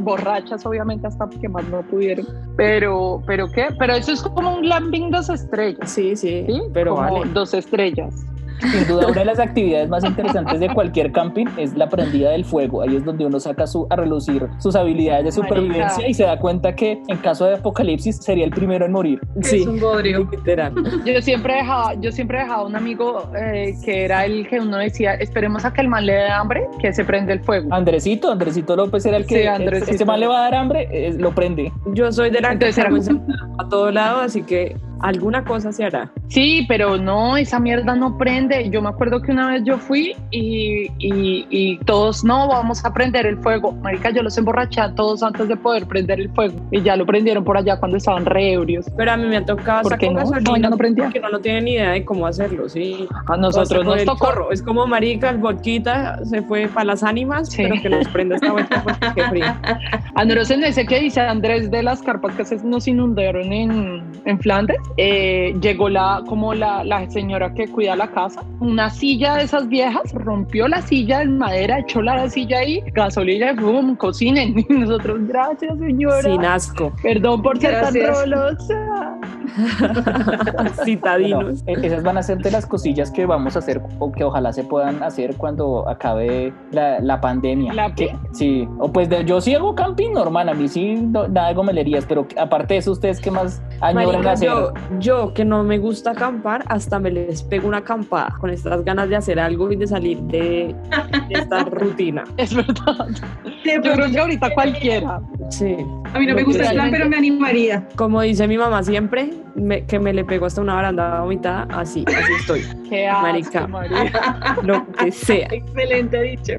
[SPEAKER 2] Borrachas, obviamente, hasta que más no pudieron. Pero, ¿pero qué? Pero eso es como un glamping dos estrellas.
[SPEAKER 1] Sí, sí, pero
[SPEAKER 2] como dos estrellas.
[SPEAKER 4] Sin duda, una de las actividades más interesantes de cualquier camping es la prendida del fuego. Ahí es donde uno saca su, a relucir sus habilidades de supervivencia y se da cuenta que en caso de apocalipsis sería el primero en morir.
[SPEAKER 2] Sí, es un bodrio. Yo siempre dejaba, yo siempre dejaba un amigo eh, que era el que uno decía, esperemos a que el mal le dé hambre, que se prende el fuego.
[SPEAKER 4] Andresito, Andresito López era el que, sí, ese mal le va a dar hambre, eh, lo prende.
[SPEAKER 1] Yo soy de la que se a todo lado, así que alguna cosa se hará.
[SPEAKER 2] Sí, pero no, esa mierda no prende. Yo me acuerdo que una vez yo fui y, y, todos, no, vamos a prender el fuego. Marica, yo los emborraché a todos antes de poder prender el fuego. Y ya lo prendieron por allá cuando estaban re ebrios.
[SPEAKER 1] Pero a mí me ha tocado
[SPEAKER 2] ¿Por qué no?
[SPEAKER 1] no,
[SPEAKER 2] no prendía.
[SPEAKER 1] Porque no, no tienen ni idea de cómo hacerlo, sí.
[SPEAKER 2] A nosotros nos tocó.
[SPEAKER 1] Es como marica, el vodquita se fue para las ánimas, pero que nos prenda esta vuelta porque qué frío.
[SPEAKER 2] A nosotros en ese que dice Andrés de las carpas que se nos inundaron en, en Flandes, eh, llegó la, como la, la, señora que cuida la casa, una silla de esas viejas, rompió la silla de madera, echó la silla ahí, gasolina, boom, cocinen. Y nosotros, gracias señora.
[SPEAKER 1] Sin asco.
[SPEAKER 2] Perdón por ser tan rolosa.
[SPEAKER 1] Citadinos.
[SPEAKER 4] E-, esas van a ser de las cosillas que vamos a hacer o que ojalá se puedan hacer cuando acabe la, la pandemia.
[SPEAKER 2] ¿La
[SPEAKER 4] que, sí, o pues yo sí hago camping normal, a mí sí nada de gomelerías, pero aparte de eso, ¿ustedes qué más añoran hacer?
[SPEAKER 1] Yo, yo que no me gusta acampar, hasta me les pego una acampada con estas ganas de hacer algo y de salir de, esta rutina.
[SPEAKER 2] Es verdad. yo creo que ahorita cualquiera.
[SPEAKER 1] Sí.
[SPEAKER 3] A mí no me gusta el plan, pero me animaría.
[SPEAKER 1] Como dice mi mamá siempre, que me le pego hasta una baranda vomitada, así, así estoy.
[SPEAKER 2] Qué
[SPEAKER 1] Marica. Lo que sea.
[SPEAKER 2] Excelente dicho.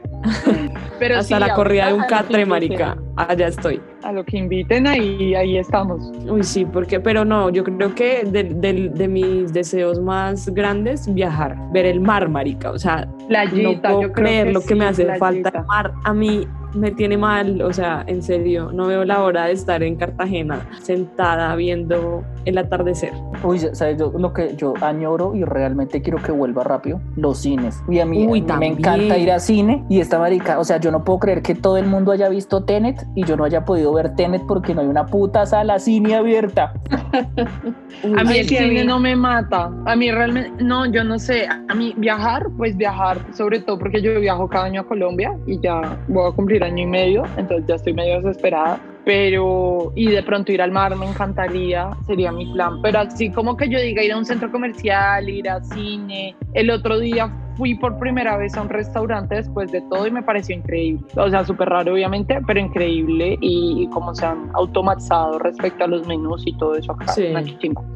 [SPEAKER 1] Pero hasta la corrida de un catre, marica. Allá estoy.
[SPEAKER 2] A lo que inviten, ahí, ahí estamos.
[SPEAKER 1] Uy, sí, porque, pero no, yo creo que de, de, de mis deseos más grandes, viajar, ver el mar, marica. O sea,
[SPEAKER 2] playita,
[SPEAKER 1] no puedo creer lo que me hace falta el mar. A mí me tiene mal, o sea, en serio, no veo la hora de estar en Cartagena sentada viendo el atardecer.
[SPEAKER 4] Uy, ¿sabes yo, lo que yo añoro y realmente quiero que vuelva rápido? Los cines. Y a mí,
[SPEAKER 1] Uy,
[SPEAKER 4] a mí me encanta ir a cine y esta marica, o sea, yo no puedo creer que todo el mundo haya visto Tenet y yo no haya podido ver Tenet porque no hay una puta sala cine abierta.
[SPEAKER 2] A mí el cine no me mata. A mí realmente, no, yo no sé. A mí viajar, pues viajar, sobre todo porque yo viajo cada año a Colombia y ya voy a cumplir año y medio, entonces ya estoy medio desesperada. Pero, y de pronto ir al mar me encantaría, sería mi plan. Pero así como que yo diga ir a un centro comercial, ir a cine. El otro día fui por primera vez a un restaurante después de todo y me pareció increíble. O sea, súper raro obviamente, pero increíble y, y cómo se han automatizado respecto a los menús y todo eso acá.
[SPEAKER 1] Sí.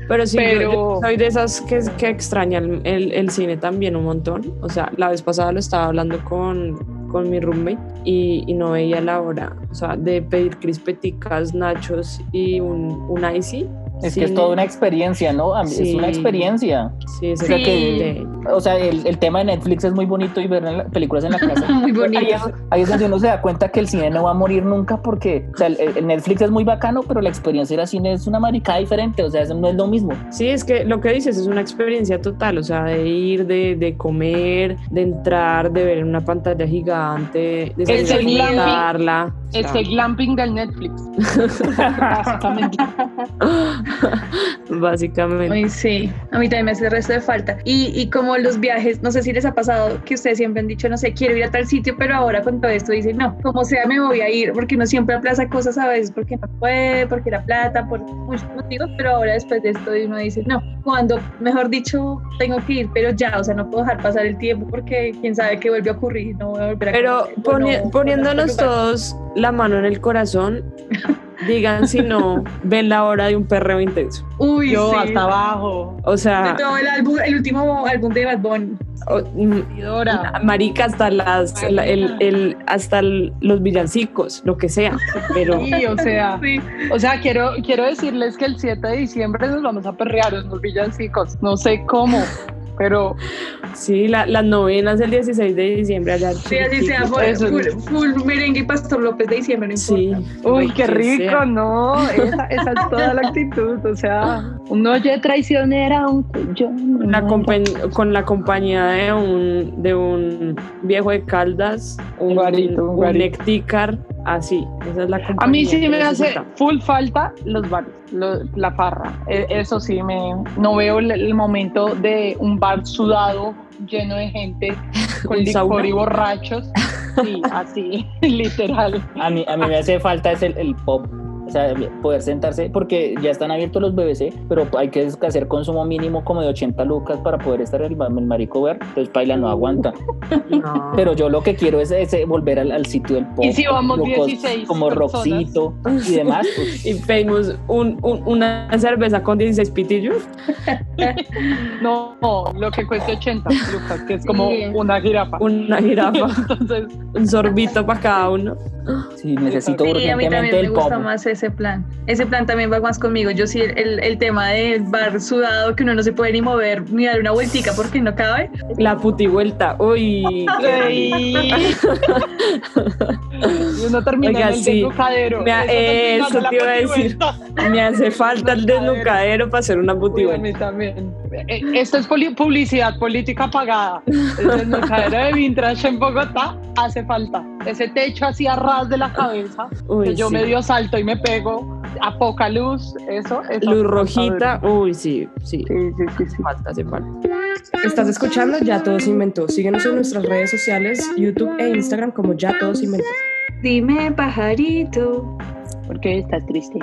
[SPEAKER 1] Pero sí, yo-
[SPEAKER 2] Pero-
[SPEAKER 1] yo soy de esas que, que extraña el, el- el cine también un montón. O sea, la vez pasada lo estaba hablando con, con mi roommate y, no veía la hora. O sea, de pedir crispeticas, nachos y un, un icy.
[SPEAKER 4] Es que es toda una experiencia, ¿no? Es
[SPEAKER 1] Sí.
[SPEAKER 4] una experiencia.
[SPEAKER 1] Sí, es
[SPEAKER 4] O sea
[SPEAKER 1] el
[SPEAKER 4] que- O sea, el, el tema de Netflix es muy bonito y ver en la- películas en la casa.
[SPEAKER 3] Muy
[SPEAKER 4] Ahí
[SPEAKER 3] bonito.
[SPEAKER 4] es, ahí es donde uno se da cuenta que el cine no va a morir nunca porque o sea, el, el Netflix es muy bacano, pero la experiencia de ir al cine es una maricada diferente, o sea, eso no es lo mismo.
[SPEAKER 1] Sí, es que lo que dices es una experiencia total, o sea, de ir, de, de comer, de entrar, de ver en una pantalla gigante, de
[SPEAKER 2] El sonido.
[SPEAKER 1] disfrutarla. O
[SPEAKER 2] Es el glamping del Netflix. Básicamente.
[SPEAKER 1] básicamente.
[SPEAKER 3] Ay, sí, a mí también me hace el resto de falta. Y, y como los viajes, no sé si les ha pasado que ustedes siempre han dicho, no sé, quiero ir a tal sitio, pero ahora con todo esto dicen, no, como sea me voy a ir, porque uno siempre aplaza cosas a veces, porque no puede, porque la plata, por muchos motivos, pero ahora después de esto uno dice, no, cuando, mejor dicho, tengo que ir, pero ya, o sea, no puedo dejar pasar el tiempo porque quién sabe qué vuelve a ocurrir, no voy a volver a
[SPEAKER 1] Pero poni-
[SPEAKER 3] no-
[SPEAKER 1] poniéndonos
[SPEAKER 3] este
[SPEAKER 1] todos la mano en el corazón, digan si no ven la hora de un perreo intenso.
[SPEAKER 3] Uy,
[SPEAKER 2] Yo
[SPEAKER 3] sí.
[SPEAKER 2] hasta abajo.
[SPEAKER 1] O
[SPEAKER 3] De
[SPEAKER 1] sea,
[SPEAKER 3] todo el álbum, el último álbum de Bad Bunny.
[SPEAKER 1] o- mm, marica hasta las la- el, el- hasta el- los villancicos, lo que sea, pero
[SPEAKER 2] Sí, o sea,
[SPEAKER 3] Sí.
[SPEAKER 2] o sea, quiero, quiero decirles que el 7 de diciembre nos vamos a perrear unos villancicos. No sé cómo, pero
[SPEAKER 1] sí, la- las novenas del 16 de diciembre allá.
[SPEAKER 3] Sí, así sea, full, full, full merengue y Pastor López de diciembre, no
[SPEAKER 1] Sí.
[SPEAKER 2] Uy, qué rico,
[SPEAKER 1] sea.
[SPEAKER 2] ¿no? Esa, esa es toda la actitud, o sea, un oye traicionera, aunque yo no
[SPEAKER 1] La
[SPEAKER 2] muera.
[SPEAKER 1] compa- con la compañía de un, de un viejo de Caldas, un,
[SPEAKER 2] guarito, un
[SPEAKER 1] un necticar, así. Esa es la compañía.
[SPEAKER 2] A mí sí me hace full falta los bares, lo- la farra. E- Eso sí, me, no veo el, el momento de un bar sudado lleno de gente con
[SPEAKER 1] Un
[SPEAKER 2] licor
[SPEAKER 1] sauna.
[SPEAKER 2] y borrachos. Sí, así, literal.
[SPEAKER 4] A mí, a mí me hace falta es el, el pop. O sea, poder sentarse, porque ya están abiertos los BBC, pero hay que hacer consumo mínimo como de 80 lucas para poder estar el, el marico ver. Entonces, Paila no aguanta.
[SPEAKER 1] No.
[SPEAKER 4] Pero yo lo que quiero es, ese volver al, al sitio del pop.
[SPEAKER 2] ¿Y si vamos
[SPEAKER 4] como cos-
[SPEAKER 2] 16
[SPEAKER 4] Como? Roxito y demás. pues,
[SPEAKER 1] Y pedimos un, un- una cerveza con 16 pitillos.
[SPEAKER 2] No, no, lo que cueste 80 lucas, que es como
[SPEAKER 3] Sí.
[SPEAKER 2] una jirafa.
[SPEAKER 1] una jirafa,
[SPEAKER 2] Entonces,
[SPEAKER 1] un sorbito para cada uno.
[SPEAKER 4] Sí, necesito
[SPEAKER 3] Sí, a mí
[SPEAKER 4] urgentemente
[SPEAKER 3] también me
[SPEAKER 4] el pop.
[SPEAKER 3] gusta más ese plan. Ese plan también va más conmigo. Yo sí, el, el tema del bar sudado, que uno no se puede ni mover ni dar una vueltica porque no cabe.
[SPEAKER 1] La putivuelta. Uy.
[SPEAKER 2] y uno termina
[SPEAKER 1] Oiga,
[SPEAKER 2] en el
[SPEAKER 1] sí.
[SPEAKER 2] desnucadero.
[SPEAKER 1] Me ha-
[SPEAKER 2] Eso
[SPEAKER 1] te iba a decir. Me hace falta el desnucadero para hacer una
[SPEAKER 2] Uy, a
[SPEAKER 1] putivuelta.
[SPEAKER 2] mí también. Eh, Esto es publicidad política pagada. El desnucadero de Vintage en Bogotá hace falta. Ese techo así a ras de la cabeza,
[SPEAKER 1] Uy,
[SPEAKER 2] que yo
[SPEAKER 1] sí.
[SPEAKER 2] medio salto y me pego, a poca luz, eso. eso
[SPEAKER 1] Luz rojita. Uy, sí, sí.
[SPEAKER 2] Sí, sí, sí, sí.
[SPEAKER 1] Falta, hace falta. Estás escuchando Ya Todo se inventó. Síguenos en nuestras redes sociales, YouTube e Instagram como Ya Todo se inventó.
[SPEAKER 3] Dime, pajarito.
[SPEAKER 2] ¿Por qué estás triste?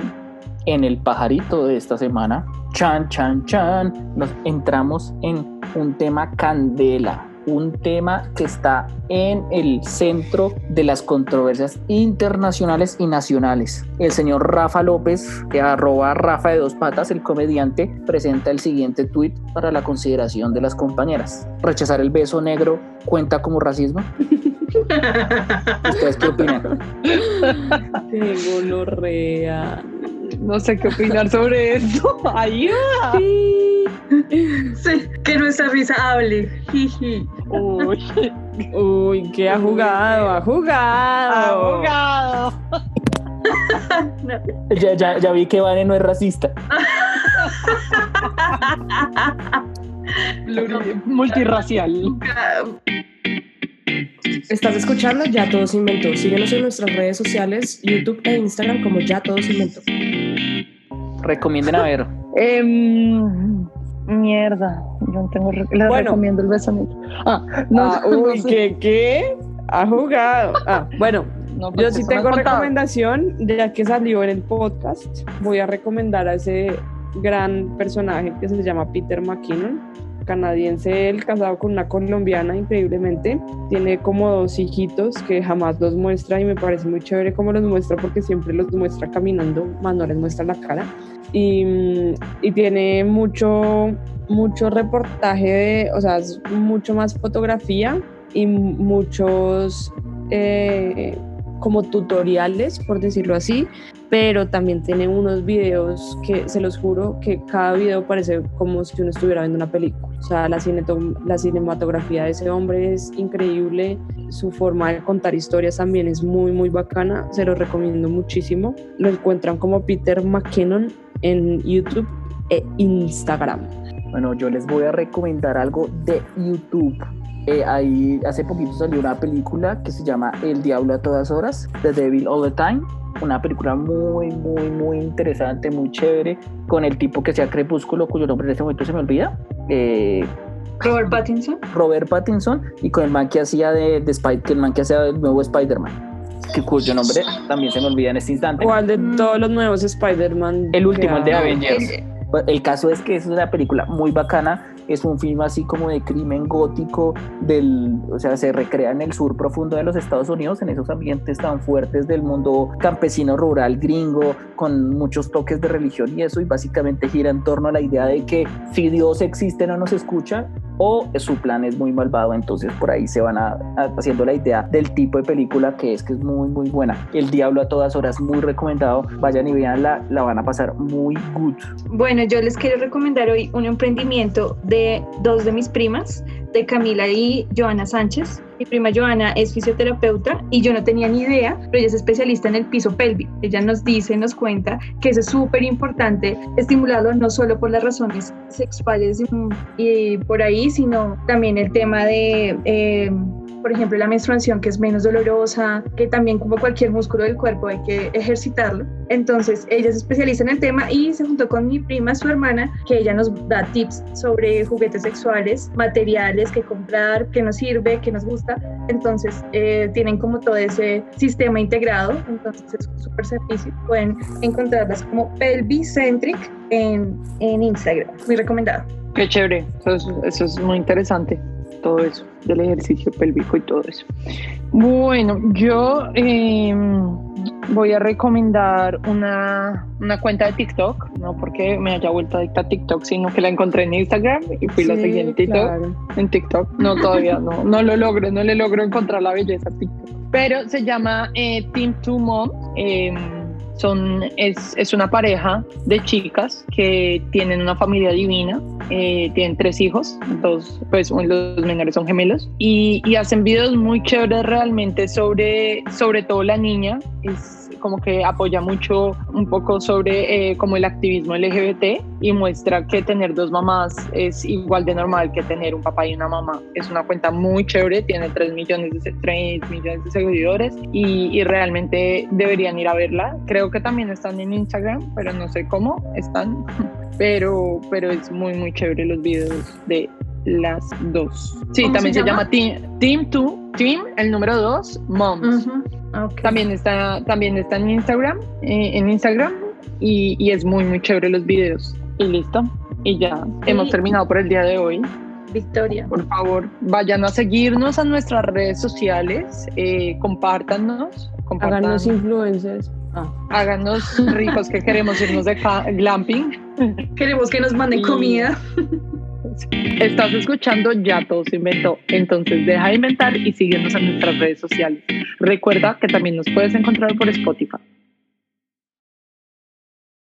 [SPEAKER 4] En el pajarito de esta semana, chan, chan, chan, nos entramos en un tema candela, un tema que está en el centro de las controversias internacionales y nacionales. El señor Rafa López, que arroba Rafa de dos patas, el comediante, presenta el siguiente tuit para la consideración de las compañeras. ¿Rechazar el beso negro cuenta como racismo? ¿Ustedes qué opinan?
[SPEAKER 1] Qué gonorrea.
[SPEAKER 2] No sé qué opinar sobre esto. Ayuda.
[SPEAKER 3] Sí, que nuestra risa hable. Jiji.
[SPEAKER 2] Uy,
[SPEAKER 1] Uy, que ha jugado, ha jugado.
[SPEAKER 3] No.
[SPEAKER 4] Ya, ya, ya vi que Vane no es racista.
[SPEAKER 2] Multirracial.
[SPEAKER 5] Estás escuchando Ya Todos Inventó. Síguenos en nuestras redes sociales, YouTube e Instagram como Ya Todos Inventó.
[SPEAKER 4] Recomienden a ver.
[SPEAKER 2] Em, mierda, yo no tengo. re- Les
[SPEAKER 1] Bueno.
[SPEAKER 2] recomiendo el beso Ah, no,
[SPEAKER 1] Ah,
[SPEAKER 2] no
[SPEAKER 1] uy,
[SPEAKER 2] sé.
[SPEAKER 1] ¿qué, ¿qué? Ha jugado. Ah, bueno,
[SPEAKER 2] No,
[SPEAKER 1] yo sí tengo recomendación, ya que salió en el podcast. Voy a recomendar a ese gran personaje que se llama Peter McKinnon, canadiense, él casado con una colombiana, increíblemente. Tiene como dos hijitos que jamás los muestra y me parece muy chévere cómo los muestra porque siempre los muestra caminando, más no les muestra la cara. Y, mm, y tiene mucho, mucho reportaje de, o sea, es mucho más fotografía y muchos eh, como tutoriales, por decirlo así, pero también tiene unos videos que se los juro que cada video parece como si uno estuviera viendo una película. O sea, la, la cinematografía de ese hombre es increíble, su forma de contar historias también es muy, muy bacana, se lo recomiendo muchísimo. Lo encuentran como Peter McKinnon en YouTube e Instagram.
[SPEAKER 4] Bueno, yo les voy a recomendar algo de YouTube. Eh, ahí hace poquito salió una película que se llama El Diablo a todas horas, The Devil All the Time. Una película muy, muy, muy interesante, muy chévere, con el tipo que sea Crepúsculo, cuyo nombre en este momento se me olvida. eh,
[SPEAKER 3] Robert Pattinson.
[SPEAKER 4] Robert Pattinson y con el man que hacía de, de Spy- que el man que hacía el nuevo Spider-Man, que cuyo nombre también se me olvida en este instante.
[SPEAKER 1] ¿Cuál de
[SPEAKER 3] Mm.
[SPEAKER 1] todos los nuevos Spider-Man?
[SPEAKER 4] El último, el de Avengers.
[SPEAKER 3] Eh,
[SPEAKER 4] Pues, El caso es que es una película muy bacana, es un film así como de crimen gótico, del, o sea, se recrea en el sur profundo de los Estados Unidos, en esos ambientes tan fuertes del mundo campesino rural gringo, con muchos toques de religión y eso, y básicamente gira en torno a la idea de que si Dios existe no nos escucha, o su plan es muy malvado, entonces por ahí se van a, a- haciendo la idea del tipo de película que es, que es muy, muy buena. El Diablo a todas horas, muy recomendado, vayan y veanla, la van a pasar muy good.
[SPEAKER 3] Bueno, yo les quiero recomendar hoy un emprendimiento de dos de mis primas, de Camila y Joana Sánchez. Mi prima Joana es fisioterapeuta y yo no tenía ni idea, pero ella es especialista en el piso pélvico. Ella nos dice, nos cuenta que eso es súper importante estimularlo no solo por las razones sexuales y, por ahí, sino también el tema de... eh, por ejemplo, la menstruación que es menos dolorosa, que también como cualquier músculo del cuerpo hay que ejercitarlo. Entonces, ella es especialista en el tema y se juntó con mi prima, su hermana, que ella nos da tips sobre juguetes sexuales, materiales que comprar, qué nos sirve, qué nos gusta. Entonces, eh, tienen como todo ese sistema integrado. Entonces, es un súper servicio. Pueden encontrarlas como Pelvicentric en, en Instagram. Muy recomendado.
[SPEAKER 2] Qué chévere, eso es, eso es muy interesante, todo eso, del ejercicio pélvico y todo eso. Bueno, yo eh, voy a recomendar una, una cuenta de TikTok, no porque me haya vuelto adicta a TikTok, sino que la encontré en Instagram y fui la
[SPEAKER 1] Sí,
[SPEAKER 2] siguiente y todo
[SPEAKER 1] claro.
[SPEAKER 2] en TikTok. No, todavía no, no lo logro, no le logro encontrar la belleza a TikTok. Pero se llama eh, Team Two Mom. eh, son, es, es una pareja de chicas que tienen una familia divina, eh, tienen tres hijos, dos, pues los menores son gemelos, y, y hacen videos muy chéveres realmente sobre, sobre todo la niña, es como que apoya mucho un poco sobre eh, como el activismo LGBT y muestra que tener dos mamás es igual de normal que tener un papá y una mamá. Es una cuenta muy chévere, tiene 3 millones de, se- 3 millones de seguidores y, y realmente deberían ir a verla. Creo que también están en Instagram, pero no sé cómo están. Pero, pero es muy, muy chévere los videos de las dos. Sí,
[SPEAKER 3] ¿Cómo
[SPEAKER 2] también
[SPEAKER 3] se
[SPEAKER 2] se,
[SPEAKER 3] llama?
[SPEAKER 2] llama Team, Team 2, Team, el número 2, Moms.
[SPEAKER 3] Ujú, ok.
[SPEAKER 2] También está, también está en Instagram, eh, en Instagram y, y es muy muy chévere los videos. Y listo. Y ya hemos terminado por el día de hoy.
[SPEAKER 3] Victoria.
[SPEAKER 2] Por favor, vayan a seguirnos a nuestras redes sociales, eh, compártanos, compartan,
[SPEAKER 1] Háganos influencers. Ah.
[SPEAKER 2] háganos ricos que queremos irnos de glamping.
[SPEAKER 3] Queremos que nos manden
[SPEAKER 2] Y-
[SPEAKER 3] comida.
[SPEAKER 2] Estás escuchando Ya Todo se inventó, entonces deja de inventar y síguenos en nuestras redes sociales. Recuerda que también nos puedes encontrar por Spotify.